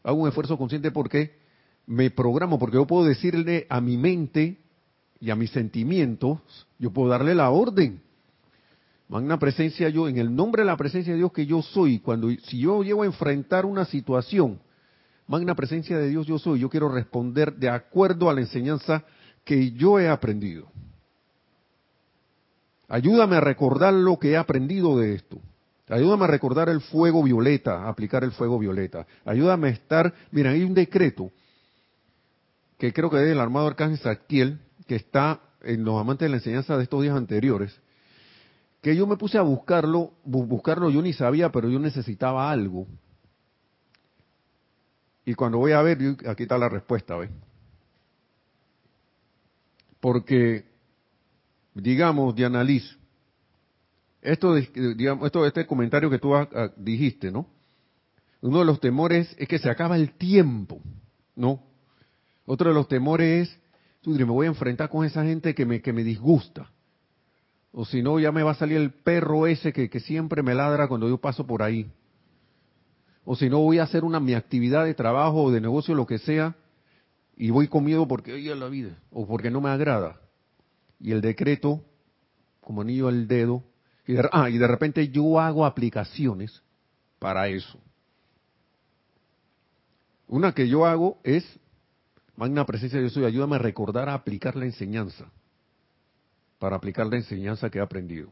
hago un esfuerzo consciente porque me programo, porque yo puedo decirle a mi mente y a mis sentimientos, yo puedo darle la orden. Magna presencia yo, en el nombre de la presencia de Dios que yo soy, cuando si yo llego a enfrentar una situación, magna presencia de Dios yo soy, yo quiero responder de acuerdo a la enseñanza que yo he aprendido. Ayúdame a recordar lo que he aprendido de esto. Ayúdame a recordar el fuego violeta, aplicar el fuego violeta. Ayúdame a estar, mira, hay un decreto que creo que es el armado arcángel Saquiel, que está en los amantes de la enseñanza de estos días anteriores, que yo me puse a buscarlo, buscarlo yo ni sabía, pero yo necesitaba algo. Y cuando voy a ver, aquí está la respuesta, ¿ves? Porque, digamos, Diana Liz, esto, digamos, esto, este comentario que tú dijiste, ¿no? Uno de los temores es que se acaba el tiempo, ¿no? Otro de los temores es, me voy a enfrentar con esa gente que me, que me disgusta. O si no, ya me va a salir el perro ese que, que siempre me ladra cuando yo paso por ahí. O si no, voy a hacer una mi actividad de trabajo o de negocio, lo que sea, y voy con miedo porque oye la vida, o porque no me agrada. Y el decreto, como anillo al dedo, y ah, y de repente yo hago aplicaciones para eso. Una que yo hago es, magna presencia yo soy, ayúdame a recordar a aplicar la enseñanza, para aplicar la enseñanza que he aprendido.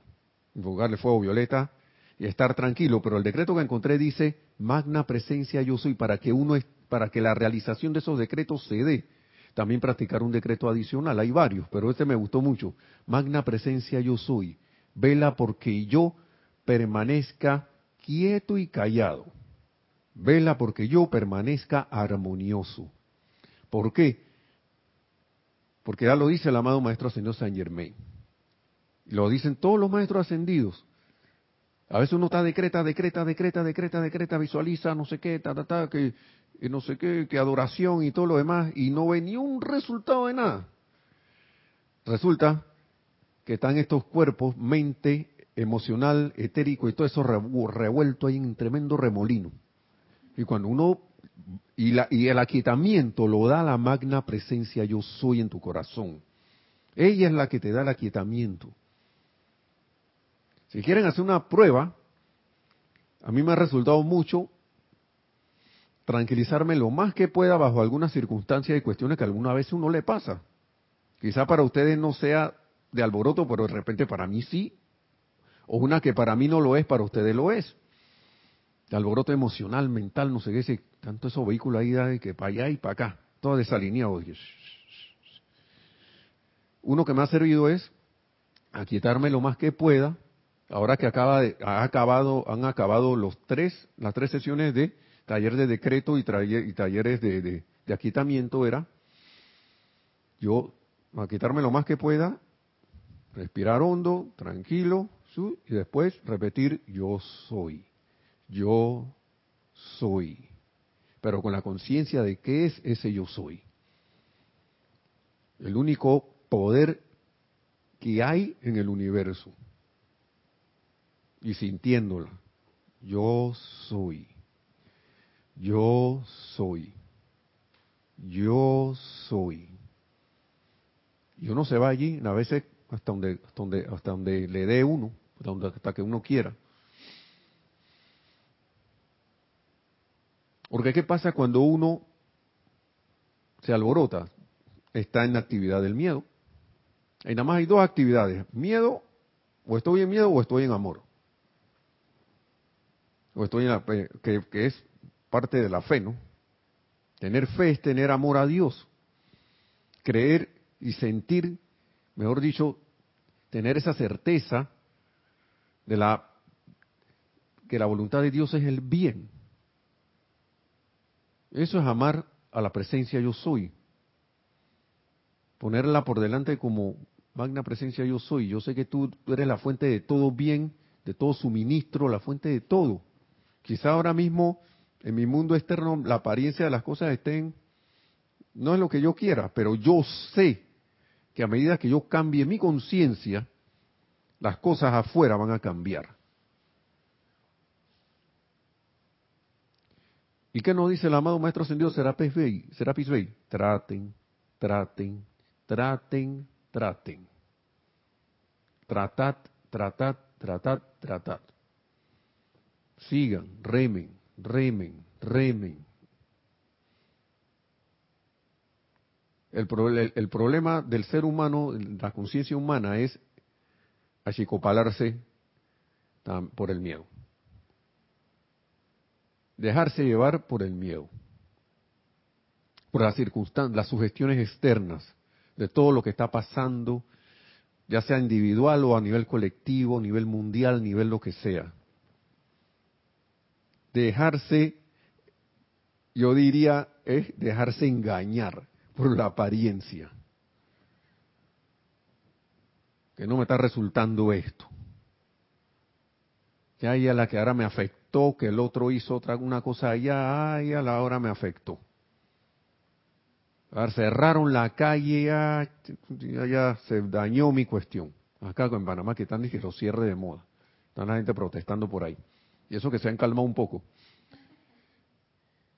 Invocarle fuego violeta y estar tranquilo, pero el decreto que encontré dice, magna presencia yo soy, para que uno, para que la realización de esos decretos se dé. También practicar un decreto adicional, hay varios, pero este me gustó mucho. Magna presencia yo soy Vela porque yo permanezca quieto y callado. Vela porque yo permanezca armonioso. ¿Por qué? Porque ya lo dice el amado Maestro Ascendido Saint Germain. Lo dicen todos los maestros ascendidos. A veces uno está decreta, decreta, decreta, decreta, decreta, visualiza no sé qué, ta, ta, ta, que no sé qué, que adoración y todo lo demás, y no ve ni un resultado de nada. Resulta que están estos cuerpos, mente, emocional, etérico y todo eso revuelto ahí en un tremendo remolino. Y cuando uno, y, la, y el aquietamiento lo da la magna presencia yo soy en tu corazón. Ella es la que te da el aquietamiento. Si quieren hacer una prueba, a mí me ha resultado mucho tranquilizarme lo más que pueda bajo algunas circunstancias y cuestiones que alguna vez uno le pasa. Quizá para ustedes no sea de alboroto, pero de repente para mí sí. O una que para mí no lo es, para ustedes lo es. Alboroto emocional, mental, no sé qué, si tanto esos vehículos ahí de que para allá y para acá, todo desalineado. Uno que me ha servido es aquietarme lo más que pueda. Ahora que acaba de, ha acabado, han acabado los tres, las tres sesiones de taller de decreto y, y talleres de, de, de aquietamiento era yo aquietarme lo más que pueda Respirar hondo, tranquilo, y después repetir yo soy. Yo soy. Pero con la conciencia de qué es ese yo soy. El único poder que hay en el universo. Y sintiéndola. Yo soy. Yo soy. Yo soy. Y uno se va allí, a veces hasta donde, hasta donde, hasta donde le dé uno, hasta, donde, hasta que uno quiera. Porque ¿qué pasa cuando uno se alborota? Está en la actividad del miedo. Y nada más hay dos actividades, miedo, o estoy en miedo o estoy en amor. O estoy en la, que, que es parte de la fe, ¿no? Tener fe es tener amor a Dios. Creer y sentir mejor dicho, tener esa certeza de la que la voluntad de Dios es el bien. Eso es amar a la presencia yo soy. Ponerla por delante como magna presencia yo soy. Yo sé que tú, eres la fuente de todo bien, de todo suministro, la fuente de todo. Quizá ahora mismo en mi mundo externo la apariencia de las cosas estén, no es lo que yo quiera, pero yo sé que a medida que yo cambie mi conciencia, las cosas afuera van a cambiar. ¿Y qué nos dice el amado Maestro Ascendido Serapis Bey? Serapis Bey, traten, traten, traten, traten. Tratad, tratad, tratad, tratad. Sigan, remen, remen, remen, El, problema del ser humano, la conciencia humana, es achicopalarse por el miedo. Dejarse llevar por el miedo. Por las circunstancias, las sugestiones externas de todo lo que está pasando, ya sea individual o a nivel colectivo, a nivel mundial, a nivel lo que sea. Dejarse, yo diría, es dejarse engañar por la apariencia. Que no me está resultando esto. Ya ella la que ahora me que el otro hizo otra una cosa allá, ay, a la hora me afectó. Ahora cerraron la calle, ya, ya, se dañó mi cuestión. Acá en Panamá que están que lo cierre de moda. Están la gente protestando por ahí. Y eso que se han calmado un poco.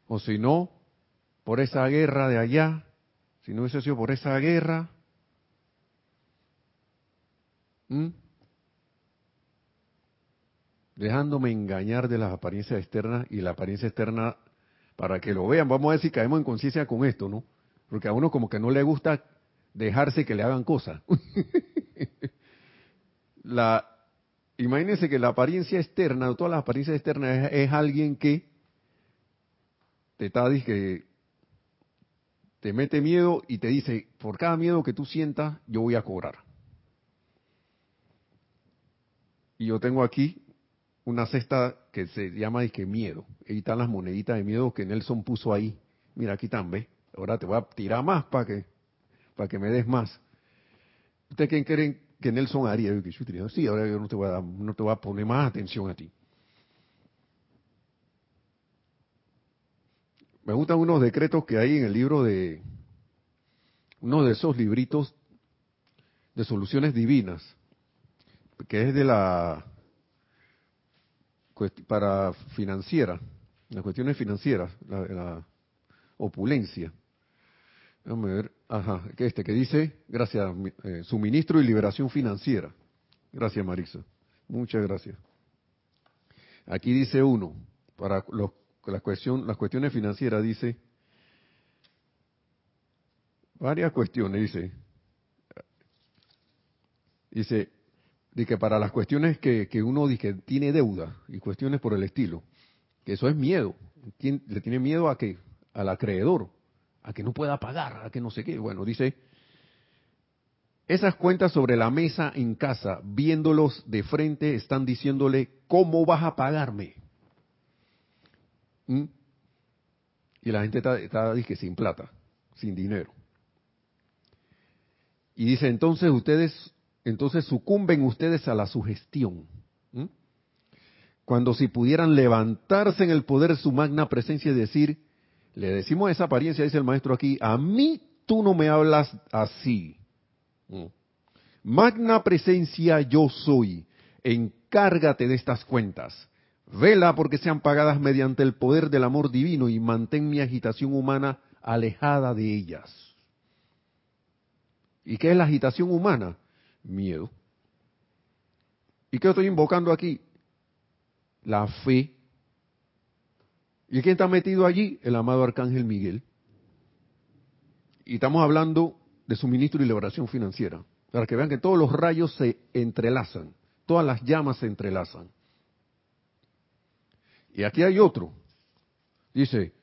O si no, por esa guerra de allá, si no hubiese sido por esa guerra, dejándome engañar de las apariencias externas y la apariencia externa, para que lo vean, vamos a ver si caemos en conciencia con esto, ¿no? Porque a uno como que no le gusta dejarse que le hagan cosas. la, imagínense que la apariencia externa, todas las apariencias externas es, alguien que te está que te mete miedo y te dice, por cada miedo que tú sientas, yo voy a cobrar. Y yo tengo aquí una cesta que se llama disque miedo. Ahí están las moneditas de miedo que Nelson puso ahí. Mira, aquí están, ¿ves? Ahora te voy a tirar más para que, para que me des más. ¿Ustedes quién creen que Nelson haría? Sí, ahora yo no te voy a no te voy a poner más atención a ti. Me gustan unos decretos que hay en el libro de, uno de esos libritos de soluciones divinas que es de la para financiera, las cuestiones financieras, la, opulencia. Vamos a ver, ajá, que este que dice, gracias, eh, suministro y liberación financiera. Gracias, Marisa. Muchas gracias. Aquí dice uno, para los, la cuestión, las cuestiones financieras, dice, varias cuestiones, dice, dice, de que para las cuestiones que, que uno dice, tiene deuda y cuestiones por el estilo, que eso es miedo. le tiene miedo a que al acreedor, a que no pueda pagar, a que no sé qué. Bueno, dice, esas cuentas sobre la mesa en casa, viéndolos de frente, están diciéndole, ¿cómo vas a pagarme? ¿Mm? Y la gente está, está dice, sin plata, sin dinero. Y dice, entonces ustedes entonces sucumben ustedes a la sugestión. Cuando si pudieran levantarse en el poder de su magna presencia y decir, le decimos esa apariencia, dice el maestro aquí, a mí tú no me hablas así. Magna presencia yo soy, encárgate de estas cuentas. Vela porque sean pagadas mediante el poder del amor divino y mantén mi agitación humana alejada de ellas. ¿Y qué es la agitación humana? Miedo. ¿Y qué estoy invocando aquí? La fe. ¿Y quién está metido allí? El amado Arcángel Miguel. Y estamos hablando de suministro y liberación financiera. Para que vean que todos los rayos se entrelazan, todas las llamas se entrelazan. Y aquí hay otro. Dice,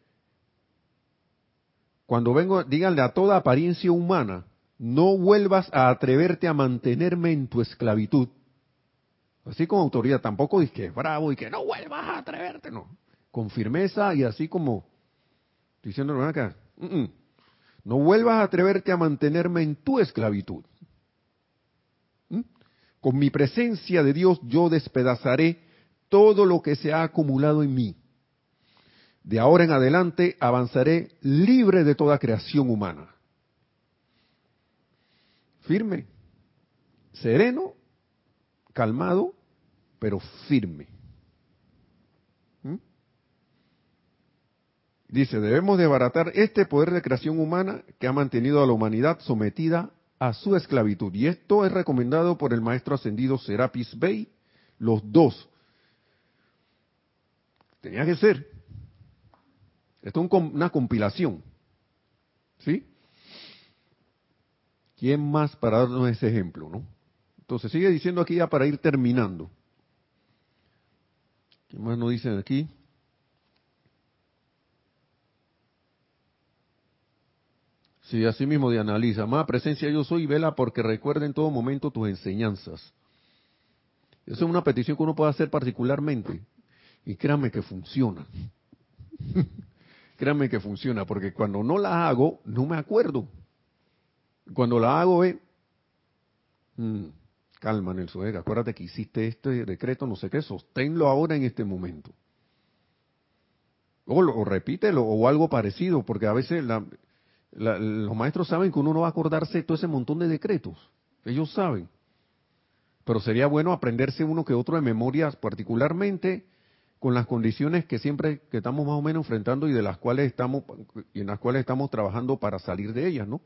cuando vengo, díganle a toda apariencia humana no vuelvas a atreverte a mantenerme en tu esclavitud. Así con autoridad, tampoco dice que es bravo y que no vuelvas a atreverte, no. Con firmeza y así como diciéndolo acá, no vuelvas a atreverte a mantenerme en tu esclavitud. ¿Mm? Con mi presencia de Dios yo despedazaré todo lo que se ha acumulado en mí. De ahora en adelante avanzaré libre de toda creación humana firme, sereno, calmado, pero firme. ¿Mm? Dice, debemos desbaratar este poder de creación humana que ha mantenido a la humanidad sometida a su esclavitud. Y esto es recomendado por el maestro ascendido Serapis Bey, los dos. Tenía que ser. Esto es una compilación. ¿Sí? ¿Quién más para darnos ese ejemplo, no? Entonces sigue diciendo aquí ya para ir terminando. ¿Qué más nos dicen aquí? Sí, así mismo de analiza. Más presencia yo soy, vela porque recuerda en todo momento tus enseñanzas. Esa es una petición que uno puede hacer particularmente. Y créanme que funciona. créanme que funciona, porque cuando no la hago, no me acuerdo. Cuando la hago, eh, calma Nelson, eh, acuérdate que hiciste este decreto, no sé qué, sosténlo ahora en este momento. O, repítelo o algo parecido, porque a veces los maestros saben que uno no va a acordarse de todo ese montón de decretos. Ellos saben. Pero sería bueno aprenderse uno que otro de memoria, particularmente con las condiciones que siempre que estamos más o menos enfrentando y de las cuales estamos y en las cuales estamos trabajando para salir de ellas, ¿no?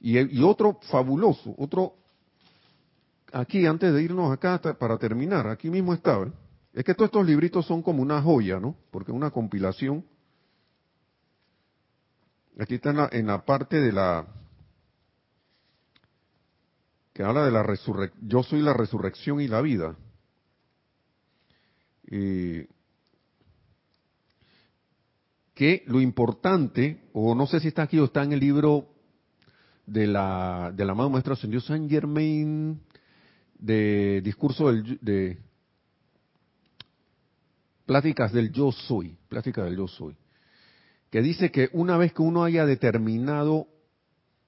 Y, y otro fabuloso, otro aquí antes de irnos acá para terminar, aquí mismo estaba. Es que todos estos libritos son como una joya, ¿no? Porque es una compilación. Aquí está en la, en la parte de la que habla de la resurrección. Yo soy la resurrección y la vida. Y que lo importante, o no sé si está aquí o está en el libro de la del amado maestro ascendido Saint Germain de discurso del, de pláticas del yo soy, pláticas del yo soy, que dice que una vez que uno haya determinado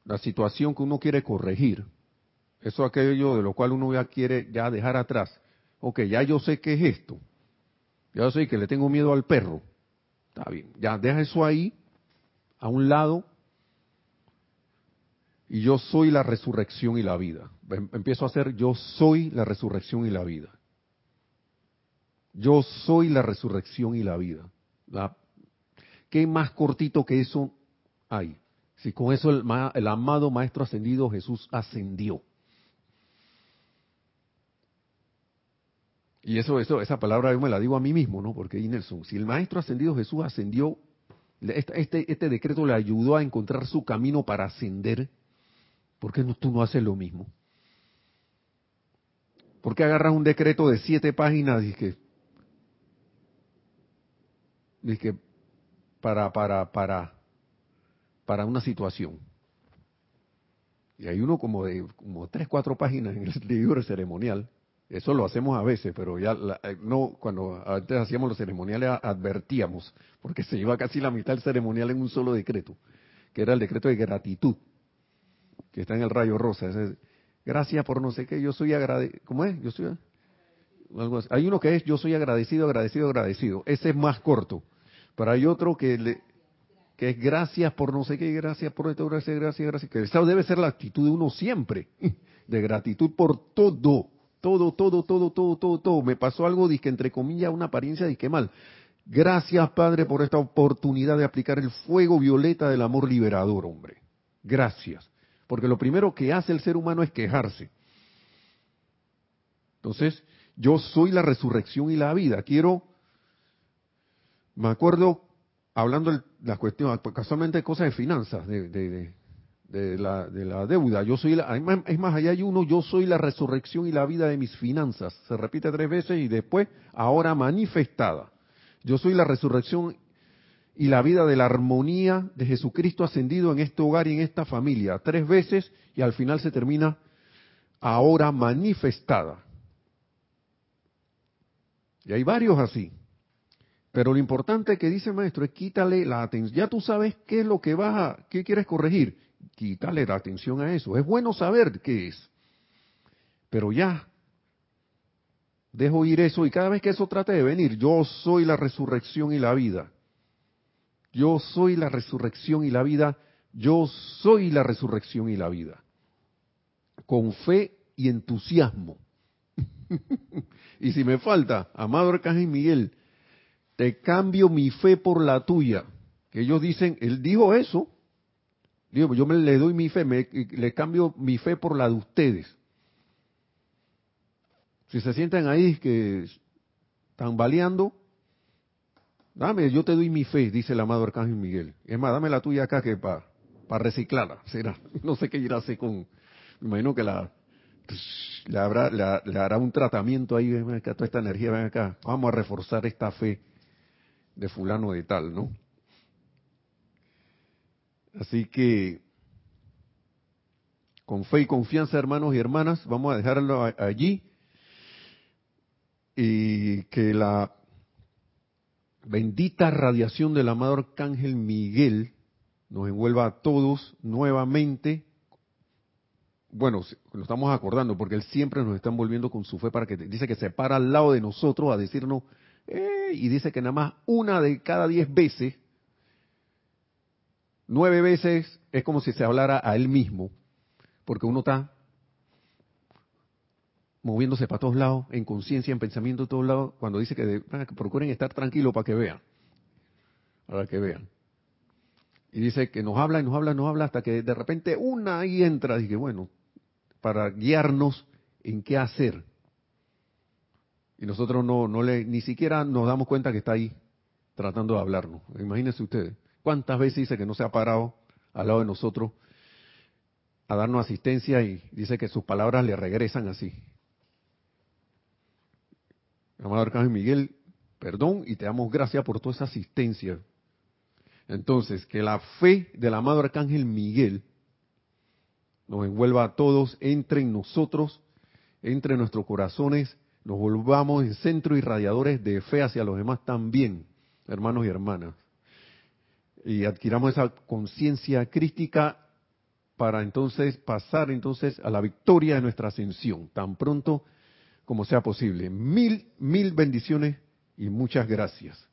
la situación que uno quiere corregir, eso aquello de lo cual uno ya quiere ya dejar atrás, ok, ya yo sé qué es esto, ya sé que le tengo miedo al perro, está bien, ya deja eso ahí, a un lado, y yo soy la resurrección y la vida. Em, empiezo a hacer yo soy la resurrección y la vida. Yo soy la resurrección y la vida. ¿Qué más cortito que eso hay? Si con eso el, amado Maestro Ascendido Jesús ascendió. Y eso, eso, esa palabra yo me la digo a mí mismo, ¿no? Porque Nelson, si el Maestro Ascendido Jesús ascendió, este, este, decreto le ayudó a encontrar su camino para ascender, ¿por qué no, tú no haces lo mismo? ¿Por qué agarras un decreto de siete páginas y que que para, para, para, para una situación. Y hay uno como de como tres, cuatro páginas en el libro ceremonial. Eso lo hacemos a veces, pero ya eh, no, cuando antes hacíamos los ceremoniales advertíamos, porque se iba casi la mitad del ceremonial en un solo decreto, que era el decreto de gratitud, que está en el rayo rosa. gracias por no sé qué, yo soy agradecido. ¿Cómo es? Yo soy. Hay uno que es yo soy agradecido, agradecido, agradecido. Ese es más corto. Pero hay otro que, le, que es gracias por no sé qué, gracias por esto, gracias, gracias, gracias. Que esa debe ser la actitud de uno siempre, de gratitud por todo, todo, todo, todo, todo, todo, todo. Me pasó algo, que entre comillas, una apariencia de que mal. Gracias, Padre, por esta oportunidad de aplicar el fuego violeta del amor liberador, hombre. Gracias. Porque lo primero que hace el ser humano es quejarse. Entonces, yo soy la resurrección y la vida. Quiero me acuerdo hablando de las cuestiones, casualmente cosas de finanzas, de, de, de, la, de la deuda. Yo soy la, es más, allá hay uno, yo soy la resurrección y la vida de mis finanzas. Se repite tres veces y después, ahora manifestada. Yo soy la resurrección y la vida de la armonía de Jesucristo ascendido en este hogar y en esta familia. Tres veces y al final se termina ahora manifestada. Y hay varios así. Pero lo importante que dice el maestro es quítale la atención. Ya tú sabes qué es lo que vas a, qué quieres corregir. Quítale la atención a eso. Es bueno saber qué es. Pero ya, dejo ir eso y cada vez que eso trate de venir, yo soy la resurrección y la vida. Yo soy la resurrección y la vida. Yo soy la resurrección y la vida. Con fe y entusiasmo. y si me falta, amado Arcángel Miguel, te cambio mi fe por la tuya. Que ellos dicen, él dijo eso. Digo, yo me le doy mi fe, me, le cambio mi fe por la de ustedes. Si se sienten ahí que están baleando, dame, yo te doy mi fe, dice el amado Arcángel Miguel. Es más, dame la tuya acá que para reciclarla, será. No sé qué irá a hacer con, me imagino que la, le, habrá, le, hará un tratamiento ahí, ven acá, toda esta energía, ven acá, vamos a reforzar esta fe de fulano de tal, ¿no? Así que, con fe y confianza, hermanos y hermanas, vamos a dejarlo allí y que la bendita radiación del amado Arcángel Miguel nos envuelva a todos nuevamente. Bueno, nos estamos acordando porque Él siempre nos está envolviendo con su fe para que dice que se para al lado de nosotros a decirnos, y dice que nada más una de cada diez veces, nueve veces es como si se hablara a Él mismo, porque uno está moviéndose para todos lados, en conciencia, en pensamiento, todos lados, cuando dice que, ah, que procuren estar tranquilos para que vean, para que vean. Y dice que nos habla y nos habla y nos habla hasta que de repente una ahí entra que bueno, para guiarnos en qué hacer. Y nosotros no, no le, ni siquiera nos damos cuenta que está ahí tratando de hablarnos. Imagínense ustedes, cuántas veces dice que no se ha parado al lado de nosotros a darnos asistencia y dice que sus palabras le regresan así. Amado Arcángel Miguel, perdón y te damos gracias por toda esa asistencia entonces, que la fe del amado Arcángel Miguel nos envuelva a todos, entre en nosotros, entre nuestros corazones, nos volvamos en centro irradiadores de fe hacia los demás también, hermanos y hermanas. Y adquiramos esa conciencia crítica para entonces pasar entonces a la victoria de nuestra ascensión, tan pronto como sea posible. Mil, mil bendiciones y muchas gracias.